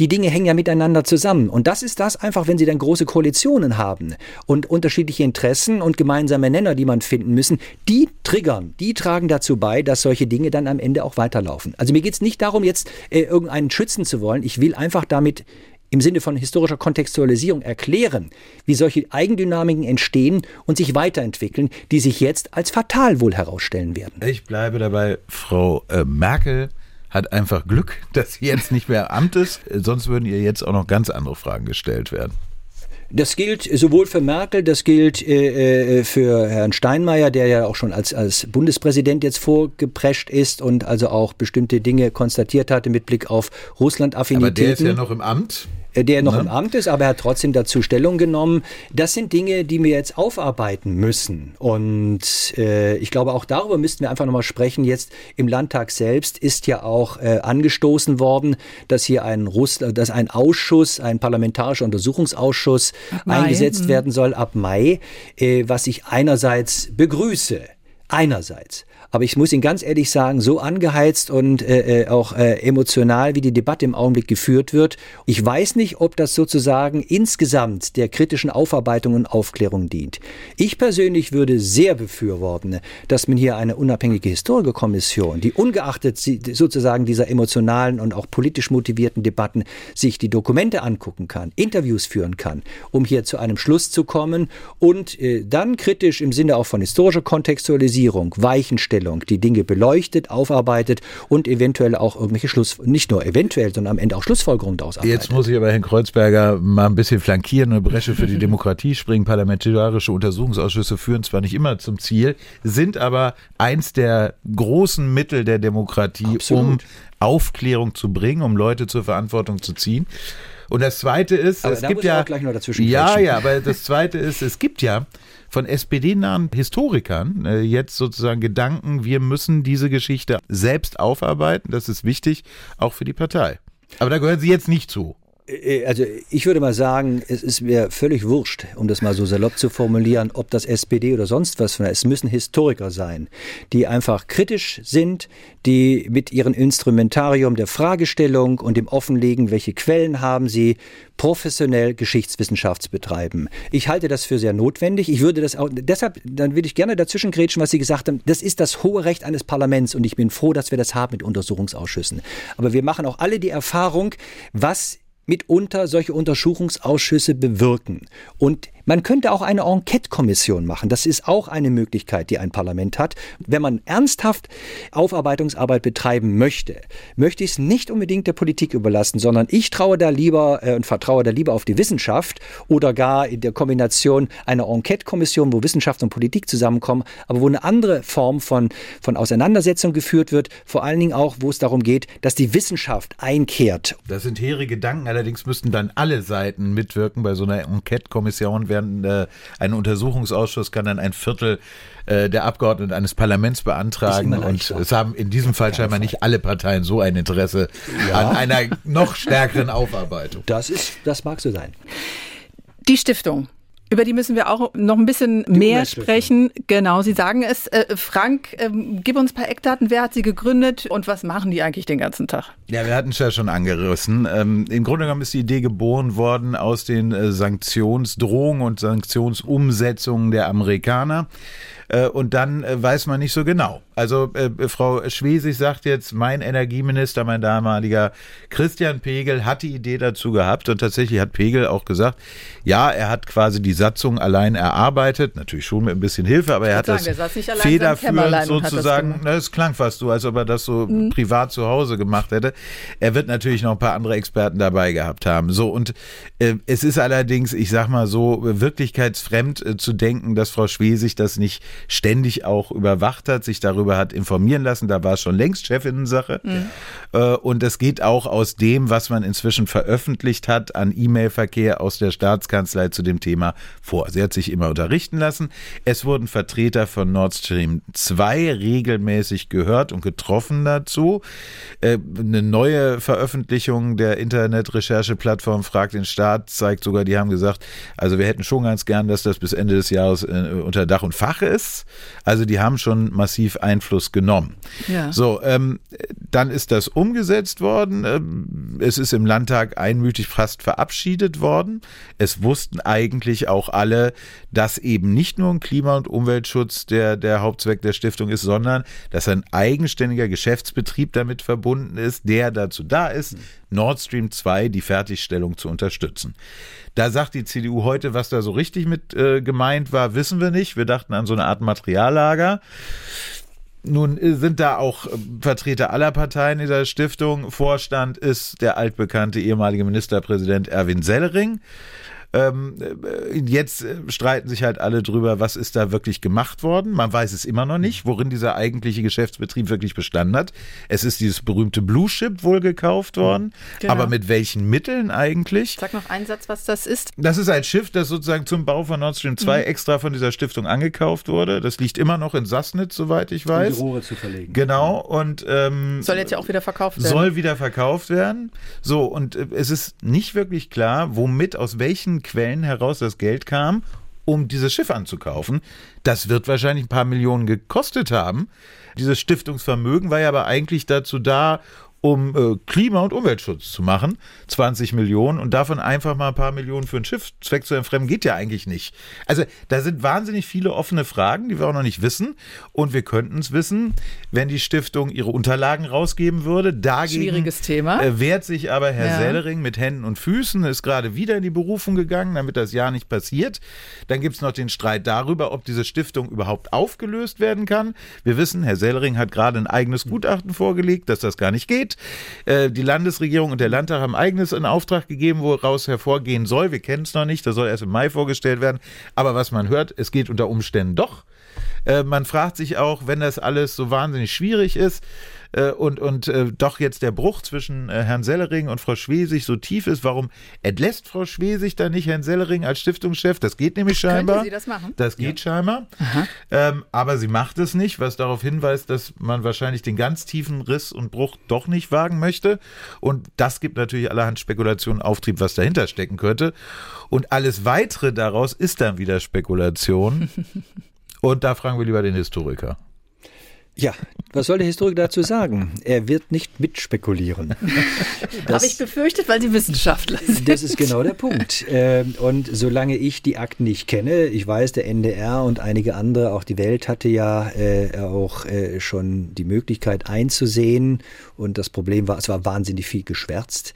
Die Dinge hängen ja miteinander zusammen. Und das ist das einfach, wenn Sie dann große Koalitionen haben und unterschiedliche Interessen und gemeinsame Nenner, die man finden müssen, die triggern, die tragen dazu bei, dass solche Dinge dann am Ende auch weiterlaufen. Also mir geht es nicht darum, jetzt äh, irgendeinen schützen zu wollen. Ich will einfach damit im Sinne von historischer Kontextualisierung erklären, wie solche Eigendynamiken entstehen und sich weiterentwickeln, die sich jetzt als fatal wohl herausstellen werden. Ich bleibe dabei, Frau äh, Merkel hat einfach Glück, dass sie jetzt nicht mehr Amt ist, sonst würden ihr jetzt auch noch ganz andere Fragen gestellt werden. Das gilt sowohl für Merkel, das gilt äh, äh, für Herrn Steinmeier, der ja auch schon als, als Bundespräsident jetzt vorgeprescht ist und also auch bestimmte Dinge konstatiert hatte mit Blick auf Russland-Affinitäten. Aber der ist ja noch im Amt. Äh, der noch Ne? im Amt ist, aber er hat trotzdem dazu Stellung genommen. Das sind Dinge, die wir jetzt aufarbeiten müssen. Und äh, ich glaube, auch darüber müssten wir einfach nochmal sprechen. Jetzt im Landtag selbst ist ja auch äh, angestoßen worden, dass hier ein Russ dass ein Ausschuss, ein parlamentarischer Untersuchungsausschuss Mai, eingesetzt mhm. werden soll ab Mai, äh, was ich einerseits begrüße. Einerseits. Aber ich muss Ihnen ganz ehrlich sagen, so angeheizt und äh, äh, auch äh, emotional, wie die Debatte im Augenblick geführt wird, ich weiß nicht, ob das sozusagen insgesamt der kritischen Aufarbeitung und Aufklärung dient. Ich persönlich würde sehr befürworten, dass man hier eine unabhängige Historikerkommission, die ungeachtet sozusagen dieser emotionalen und auch politisch motivierten Debatten sich die Dokumente angucken kann, Interviews führen kann, um hier zu einem Schluss zu kommen und äh, dann kritisch im Sinne auch von historischer Kontextualisierung, Weichenstellung, die Dinge beleuchtet, aufarbeitet und eventuell auch irgendwelche Schluss, nicht nur eventuell, sondern am Ende auch Schlussfolgerungen daraus arbeitet. Jetzt muss ich aber Herrn Kreuzberger mal ein bisschen flankieren und Bresche für die Demokratie springen. Parlamentarische Untersuchungsausschüsse führen zwar nicht immer zum Ziel, sind aber eins der großen Mittel der Demokratie, Absolut. um Aufklärung zu bringen, um Leute zur Verantwortung zu ziehen. Und das Zweite ist, aber es gibt ja ja, ja, aber das Zweite ist, es gibt ja von SPD-nahen Historikern äh, jetzt sozusagen Gedanken, wir müssen diese Geschichte selbst aufarbeiten. Das ist wichtig, auch für die Partei. Aber da gehören Sie jetzt nicht zu. Äh, also ich würde mal sagen, es ist mir völlig wurscht, um das mal so salopp zu formulieren, ob das SPD oder sonst was von Es müssen Historiker sein, die einfach kritisch sind, die mit ihrem Instrumentarium der Fragestellung und dem Offenlegen, welche Quellen haben sie, professionell Geschichtswissenschaft betreiben. Ich halte das für sehr notwendig. Ich würde das auch, deshalb, dann würde ich gerne dazwischen grätschen, was Sie gesagt haben. Das ist das hohe Recht eines Parlaments und ich bin froh, dass wir das haben mit Untersuchungsausschüssen. Aber wir machen auch alle die Erfahrung, was mitunter solche Untersuchungsausschüsse bewirken. Und man könnte auch eine Enquete-Kommission machen. Das ist auch eine Möglichkeit, die ein Parlament hat. Wenn man ernsthaft Aufarbeitungsarbeit betreiben möchte, möchte ich es nicht unbedingt der Politik überlassen, sondern ich traue da lieber äh, und vertraue da lieber auf die Wissenschaft oder gar in der Kombination einer Enquete-Kommission, wo Wissenschaft und Politik zusammenkommen, aber wo eine andere Form von, von Auseinandersetzung geführt wird, vor allen Dingen auch, wo es darum geht, dass die Wissenschaft einkehrt. Das sind hehre Gedanken, allerdings müssten dann alle Seiten mitwirken bei so einer Enquete-Kommission werden, äh, ein Untersuchungsausschuss kann dann ein Viertel äh, der Abgeordneten eines Parlaments beantragen. Und es haben in diesem Fall scheinbar nicht alle Parteien so ein Interesse ja. an einer noch stärkeren Aufarbeitung. Das ist, das mag so sein. Die Stiftung über die müssen wir auch noch ein bisschen die mehr sprechen. Genau, Sie sagen es. Äh, Frank, äh, gib uns ein paar Eckdaten. Wer hat sie gegründet und was machen die eigentlich den ganzen Tag? Ja, wir hatten es ja schon angerissen. Ähm, Im Grunde genommen ist die Idee geboren worden aus den äh, Sanktionsdrohungen und Sanktionsumsetzungen der Amerikaner. Äh, und dann äh, weiß man nicht so genau. Also äh, Frau Schwesig sagt jetzt, mein Energieminister, mein damaliger Christian Pegel hat die Idee dazu gehabt und tatsächlich hat Pegel auch gesagt, ja, er hat quasi die Satzung allein erarbeitet, natürlich schon mit ein bisschen Hilfe, aber er hat sagen, das federführend sozusagen, das, es klang fast so, als ob er das so mhm. privat zu Hause gemacht hätte. Er wird natürlich noch ein paar andere Experten dabei gehabt haben. So und äh, es ist allerdings, ich sag mal so, wirklichkeitsfremd äh, zu denken, dass Frau Schwesig das nicht ständig auch überwacht hat, sich darüber hat informieren lassen. Da war es schon längst Chefinnensache. Mhm. Äh, und das geht auch aus dem, was man inzwischen veröffentlicht hat an E-Mail-Verkehr aus der Staatskanzlei zu dem Thema vor. Sie hat sich immer unterrichten lassen. Es wurden Vertreter von Nord Stream 2 regelmäßig gehört und getroffen dazu. Äh, eine neue Veröffentlichung der Internet-Recherche-Plattform Fragt den Staat zeigt sogar, die haben gesagt, also wir hätten schon ganz gern, dass das bis Ende des Jahres äh, unter Dach und Fach ist. Also die haben schon massiv Einfluss genommen. Ja. So, ähm, dann ist das umgesetzt worden. Ähm, es ist im Landtag einmütig fast verabschiedet worden. Es wussten eigentlich auch alle, dass eben nicht nur ein Klima- und Umweltschutz der, der Hauptzweck der Stiftung ist, sondern dass ein eigenständiger Geschäftsbetrieb damit verbunden ist, der dazu da ist, Nord Stream 2 die Fertigstellung zu unterstützen. Da sagt die CDU heute, was da so richtig mit äh, gemeint war, wissen wir nicht. Wir dachten an so eine Art Materiallager. Nun äh, sind da auch äh, Vertreter aller Parteien dieser Stiftung. Vorstand ist der altbekannte ehemalige Ministerpräsident Erwin Sellering. Ähm, äh, jetzt äh, streiten sich halt alle drüber, was ist da wirklich gemacht worden. Man weiß es immer noch nicht, worin dieser eigentliche Geschäftsbetrieb wirklich bestanden hat. Es ist dieses berühmte Blue Ship wohl gekauft worden, genau. aber mit welchen Mitteln eigentlich? Sag noch einen Satz, was das ist. Das ist ein Schiff, das sozusagen zum Bau von Nord Stream 2 mhm. extra von dieser Stiftung angekauft wurde. Das liegt immer noch in Sassnitz, soweit ich weiß. Um die Rohre zu verlegen. Genau und ähm, soll jetzt ja auch wieder verkauft werden. Soll wieder verkauft werden. So und äh, es ist nicht wirklich klar, womit aus welchen Quellen heraus das Geld kam um dieses Schiff anzukaufen. Das wird wahrscheinlich ein paar Millionen gekostet haben. Dieses Stiftungsvermögen war ja aber eigentlich dazu da, um äh, Klima- und Umweltschutz zu machen. 20 Millionen und davon einfach mal ein paar Millionen für ein Schiffzweck zu entfremden, geht ja eigentlich nicht. Also da sind wahnsinnig viele offene Fragen, die wir auch noch nicht wissen. Und wir könnten es wissen, wenn die Stiftung ihre Unterlagen rausgeben würde. Dagegen Schwieriges Thema. Äh, wehrt sich aber Herr Ja. Sellering mit Händen und Füßen, ist gerade wieder in die Berufung gegangen, damit das ja nicht passiert. Dann gibt es noch den Streit darüber, ob diese Stiftung überhaupt aufgelöst werden kann. Wir wissen, Herr Sellering hat gerade ein eigenes Gutachten vorgelegt, dass das gar nicht geht. Äh, die Landesregierung und der Landtag haben eigenes in Auftrag gegeben, woraus hervorgehen soll. Wir kennen es noch nicht, das soll erst im Mai vorgestellt werden. Aber was man hört, es geht unter Umständen doch. Äh, man fragt sich auch, wenn das alles so wahnsinnig schwierig ist äh, und, und äh, doch jetzt der Bruch zwischen äh, Herrn Sellering und Frau Schwesig so tief ist, warum entlässt Frau Schwesig dann nicht Herrn Sellering als Stiftungschef? Das geht nämlich scheinbar. Könnte sie das machen? Das geht scheinbar. Ähm, aber sie macht es nicht, was darauf hinweist, dass man wahrscheinlich den ganz tiefen Riss und Bruch doch nicht wagen möchte. Und das gibt natürlich allerhand Spekulationen Auftrieb, was dahinter stecken könnte. Und alles weitere daraus ist dann wieder Spekulation. Und da fragen wir lieber den Historiker. Ja, was soll der Historiker dazu sagen? Er wird nicht mitspekulieren. Habe ich befürchtet, weil Sie Wissenschaftler sind. Das ist genau der Punkt. Ähm, Und solange ich die Akten nicht kenne, ich weiß, der NDR und einige andere, auch die Welt hatte ja äh, auch äh, schon die Möglichkeit einzusehen. Und das Problem war, es war wahnsinnig viel geschwärzt,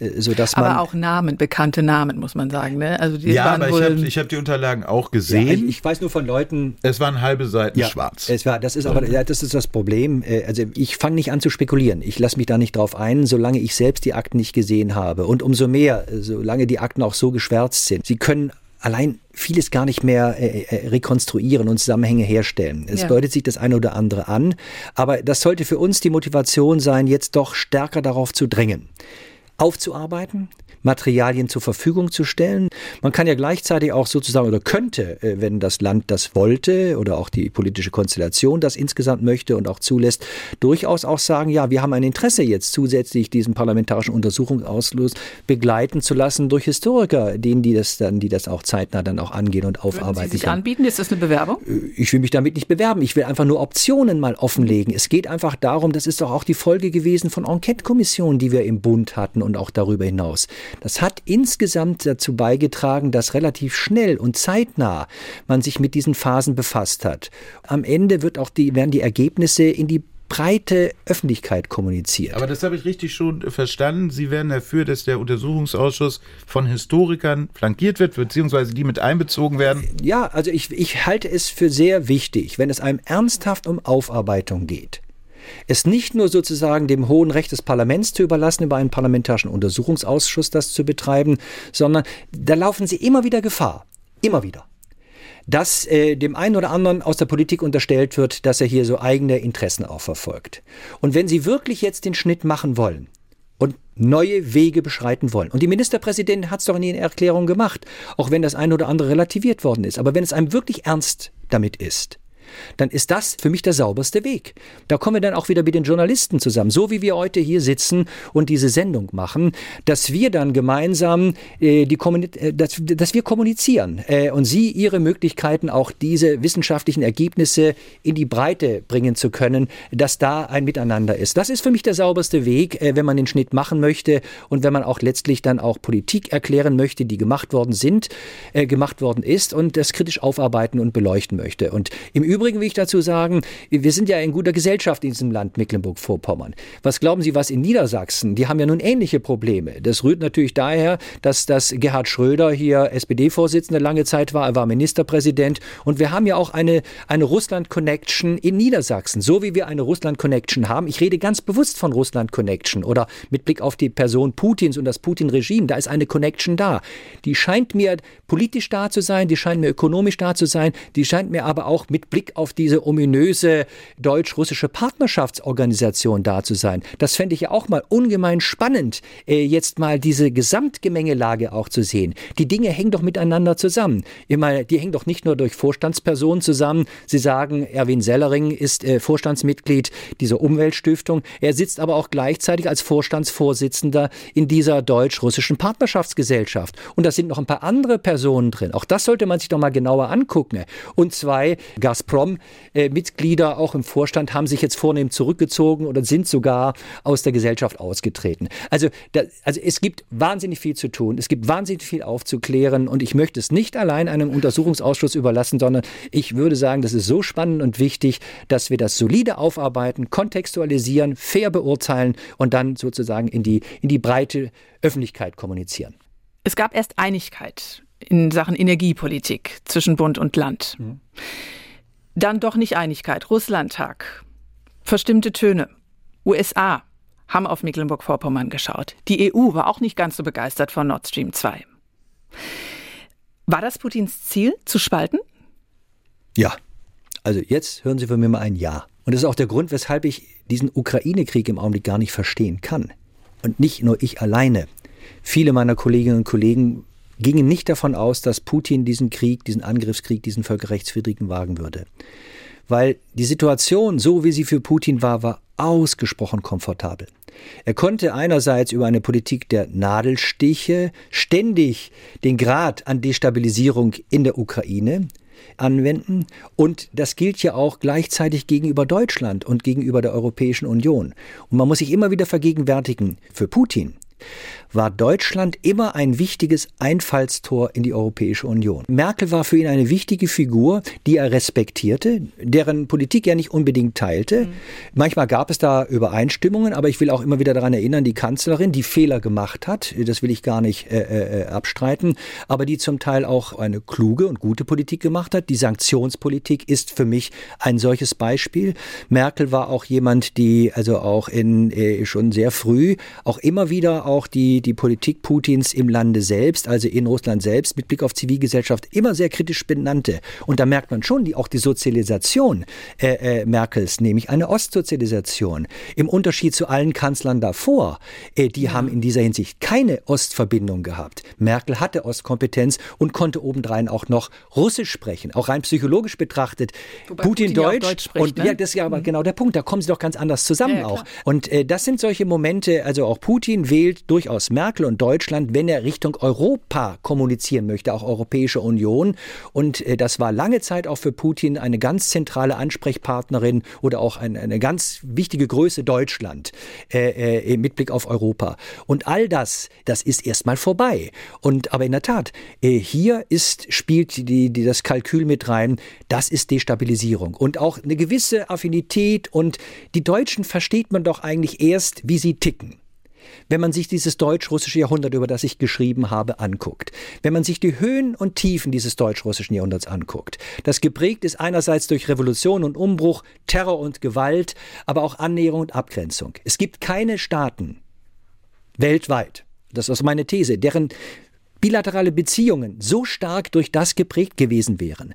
äh, sodass man. Aber auch Namen, bekannte Namen, muss man sagen. Ne? Also die Ja, waren aber ich habe hab die Unterlagen auch Ja, gesehen. ich, ich weiß nur von Leuten, es waren halbe Seiten Ja, schwarz. Es war, das ist aber ja, das ist das Problem. Äh, Also ich fange nicht an zu spekulieren. Ich lasse mich da nicht drauf ein, solange ich selbst die Akten nicht gesehen habe. Und umso mehr, äh, solange die Akten auch so geschwärzt sind. Sie können allein vieles gar nicht mehr äh, äh, rekonstruieren und Zusammenhänge herstellen. Es Ja. deutet sich das eine oder andere an, aber das sollte für uns die Motivation sein, jetzt doch stärker darauf zu drängen, aufzuarbeiten, Materialien zur Verfügung zu stellen. Man kann ja gleichzeitig auch sozusagen oder könnte, äh, wenn das Land das wollte oder auch die politische Konstellation das insgesamt möchte und auch zulässt, durchaus auch sagen, ja, wir haben ein Interesse jetzt zusätzlich diesen parlamentarischen Untersuchungsausschuss begleiten zu lassen durch Historiker, denen die das dann, die das auch zeitnah dann auch angehen und Würden Sie aufarbeiten sich anbieten? Ist das eine Bewerbung? Ich will mich damit nicht bewerben. Ich will einfach nur Optionen mal offenlegen. Es geht einfach darum, das ist doch auch die Folge gewesen von Enquete-Kommissionen, die wir im Bund hatten und auch darüber hinaus. Das hat insgesamt dazu beigetragen, dass relativ schnell und zeitnah man sich mit diesen Phasen befasst hat. Am Ende wird auch die, werden die Ergebnisse in die breite Öffentlichkeit kommuniziert. Aber das habe ich richtig schon verstanden. Sie werden dafür, dass der Untersuchungsausschuss von Historikern flankiert wird, beziehungsweise die mit einbezogen werden. Ja, also ich, ich halte es für sehr wichtig, wenn es einem ernsthaft um Aufarbeitung geht, es nicht nur sozusagen dem hohen Recht des Parlaments zu überlassen, über einen parlamentarischen Untersuchungsausschuss das zu betreiben, sondern da laufen sie immer wieder Gefahr. Immer wieder. Dass äh, dem einen oder anderen aus der Politik unterstellt wird, dass er hier so eigene Interessen auch verfolgt. Und wenn sie wirklich jetzt den Schnitt machen wollen, und neue Wege beschreiten wollen. Und die Ministerpräsidentin hat es doch in ihren Erklärungen gemacht, auch wenn das eine oder andere relativiert worden ist. Aber wenn es einem wirklich ernst damit ist, dann ist das für mich der sauberste Weg. Da kommen wir dann auch wieder mit den Journalisten zusammen, so wie wir heute hier sitzen und diese Sendung machen, dass wir dann gemeinsam äh, die äh, dass, dass wir kommunizieren äh, und Sie Ihre Möglichkeiten, auch diese wissenschaftlichen Ergebnisse in die Breite bringen zu können, dass da ein Miteinander ist. Das ist für mich der sauberste Weg, äh, wenn man den Schnitt machen möchte und wenn man auch letztlich dann auch Politik erklären möchte, die gemacht worden sind, äh, gemacht worden ist und das kritisch aufarbeiten und beleuchten möchte. Und im Übrigen will ich dazu sagen, wir sind ja in guter Gesellschaft in diesem Land Mecklenburg-Vorpommern. Was glauben Sie, was in Niedersachsen? Die haben ja nun ähnliche Probleme. Das rührt natürlich daher, dass das Gerhard Schröder hier SPD-Vorsitzender lange Zeit war. Er war Ministerpräsident. Und wir haben ja auch eine, eine Russland-Connection in Niedersachsen. So wie wir eine Russland-Connection haben. Ich rede ganz bewusst von Russland-Connection oder mit Blick auf die Person Putins und das Putin-Regime. Da ist eine Connection da. Die scheint mir politisch da zu sein, die scheint mir ökonomisch da zu sein, die scheint mir aber auch mit Blick Blick auf diese ominöse deutsch-russische Partnerschaftsorganisation da zu sein. Das fände ich ja auch mal ungemein spannend, äh, jetzt mal diese Gesamtgemengelage auch zu sehen. Die Dinge hängen doch miteinander zusammen. Immer, die hängen doch nicht nur durch Vorstandspersonen zusammen. Sie sagen, Erwin Sellering ist äh, Vorstandsmitglied dieser Umweltstiftung. Er sitzt aber auch gleichzeitig als Vorstandsvorsitzender in dieser deutsch-russischen Partnerschaftsgesellschaft. Und da sind noch ein paar andere Personen drin. Auch das sollte man sich doch mal genauer angucken. Und zwei Gazprom-Mitglieder äh, auch im Vorstand haben sich jetzt vornehm zurückgezogen oder sind sogar aus der Gesellschaft ausgetreten. Also, da, also es gibt wahnsinnig viel zu tun. Es gibt wahnsinnig viel aufzuklären. Und ich möchte es nicht allein einem Untersuchungsausschuss überlassen, sondern ich würde sagen, das ist so spannend und wichtig, dass wir das solide aufarbeiten, kontextualisieren, fair beurteilen und dann sozusagen in die, in die breite Öffentlichkeit kommunizieren. Es gab erst Einigkeit in Sachen Energiepolitik zwischen Bund und Land. Mhm. Dann doch nicht Einigkeit. Russlandtag. Verstimmte Töne. USA haben auf Mecklenburg-Vorpommern geschaut. Die EU war auch nicht ganz so begeistert von Nord Stream 2. War das Putins Ziel, zu spalten? Ja. Also jetzt hören Sie von mir mal ein Ja. Und das ist auch der Grund, weshalb ich diesen Ukraine-Krieg im Augenblick gar nicht verstehen kann. Und nicht nur ich alleine. Viele meiner Kolleginnen und Kollegen gingen nicht davon aus, dass Putin diesen Krieg, diesen Angriffskrieg, diesen völkerrechtswidrigen wagen würde. Weil die Situation, so wie sie für Putin war, war ausgesprochen komfortabel. Er konnte einerseits über eine Politik der Nadelstiche ständig den Grad an Destabilisierung in der Ukraine anwenden und das gilt ja auch gleichzeitig gegenüber Deutschland und gegenüber der Europäischen Union. Und man muss sich immer wieder vergegenwärtigen, für Putin war Deutschland immer ein wichtiges Einfallstor in die Europäische Union. Merkel war für ihn eine wichtige Figur, die er respektierte, deren Politik er nicht unbedingt teilte. Mhm. Manchmal gab es da Übereinstimmungen, aber ich will auch immer wieder daran erinnern, die Kanzlerin, die Fehler gemacht hat, das will ich gar nicht äh, äh, abstreiten, aber die zum Teil auch eine kluge und gute Politik gemacht hat. Die Sanktionspolitik ist für mich ein solches Beispiel. Merkel war auch jemand, die also auch in äh, schon sehr früh auch immer wieder auch die die Politik Putins im Lande selbst, also in Russland selbst, mit Blick auf Zivilgesellschaft immer sehr kritisch benannte. Und da merkt man schon die, auch die Sozialisation äh, äh, Merkels, nämlich eine Ostsozialisation. Im Unterschied zu allen Kanzlern davor, äh, die ja. haben in dieser Hinsicht keine Ostverbindung gehabt. Merkel hatte Ostkompetenz und konnte obendrein auch noch Russisch sprechen, auch rein psychologisch betrachtet. Wobei Putin, Putin Deutsch, Deutsch spricht, und ne? ja, das ist ja aber mhm. genau der Punkt. Da kommen sie doch ganz anders zusammen ja, auch. Und äh, das sind solche Momente. Also auch Putin wählt durchaus Merkel und Deutschland, wenn er Richtung Europa kommunizieren möchte, auch Europäische Union. Und äh, das war lange Zeit auch für Putin eine ganz zentrale Ansprechpartnerin oder auch eine, eine ganz wichtige Größe Deutschland äh, äh, mit Blick auf Europa. Und all das, das ist erstmal vorbei. Und aber in der Tat, äh, hier ist, spielt die, die, das Kalkül mit rein, das ist Destabilisierung. Und auch eine gewisse Affinität und die Deutschen versteht man doch eigentlich erst, wie sie ticken. Wenn man sich dieses deutsch-russische Jahrhundert, über das ich geschrieben habe, anguckt, wenn man sich die Höhen und Tiefen dieses deutsch-russischen Jahrhunderts anguckt, das geprägt ist einerseits durch Revolution und Umbruch, Terror und Gewalt, aber auch Annäherung und Abgrenzung. Es gibt keine Staaten weltweit, das ist meine These, deren bilaterale Beziehungen so stark durch das geprägt gewesen wären.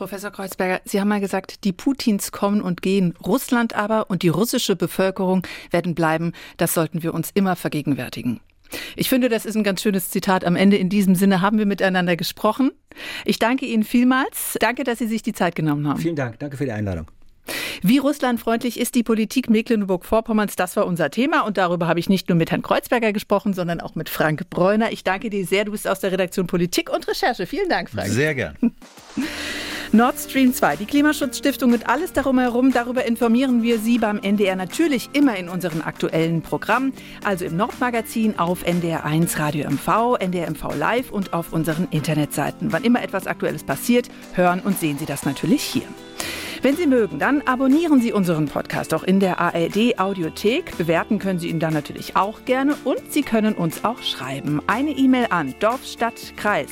Professor Kreuzberger, Sie haben mal gesagt, die Putins kommen und gehen, Russland aber und die russische Bevölkerung werden bleiben. Das sollten wir uns immer vergegenwärtigen. Ich finde, das ist ein ganz schönes Zitat. Am Ende in diesem Sinne haben wir miteinander gesprochen. Ich danke Ihnen vielmals. Danke, dass Sie sich die Zeit genommen haben. Vielen Dank. Danke für die Einladung. Wie russlandfreundlich ist die Politik Mecklenburg-Vorpommerns? Das war unser Thema und darüber habe ich nicht nur mit Herrn Kreuzberger gesprochen, sondern auch mit Frank Bräuner. Ich danke dir sehr. Du bist aus der Redaktion Politik und Recherche. Vielen Dank, Frank. Sehr gern. Nord Stream 2, die Klimaschutzstiftung und alles darum herum, darüber informieren wir Sie beim NDR natürlich immer in unseren aktuellen Programmen, also im Nordmagazin auf NDR1 Radio MV, NDR MV Live und auf unseren Internetseiten. Wann immer etwas Aktuelles passiert, hören und sehen Sie das natürlich hier. Wenn Sie mögen, dann abonnieren Sie unseren Podcast auch in der ARD Audiothek. Bewerten können Sie ihn dann natürlich auch gerne und Sie können uns auch schreiben. Eine E-Mail an Dorfstadtkreis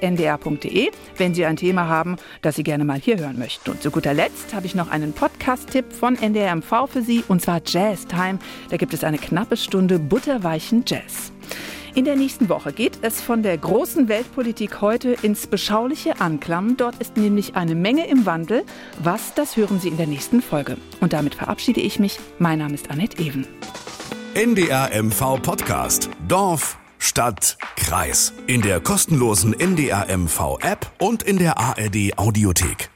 ndr.de, wenn Sie ein Thema haben, das Sie gerne mal hier hören möchten. Und zu guter Letzt habe ich noch einen Podcast-Tipp von NDRMV für Sie, und zwar Jazz Time. Da gibt es eine knappe Stunde butterweichen Jazz. In der nächsten Woche geht es von der großen Weltpolitik heute ins beschauliche Anklam. Dort ist nämlich eine Menge im Wandel. Was, das hören Sie in der nächsten Folge. Und damit verabschiede ich mich. Mein Name ist Annette Ewen. NDR MV Podcast. Dorf, Stadt, Kreis. In der kostenlosen NDR MV App und in der ARD Audiothek.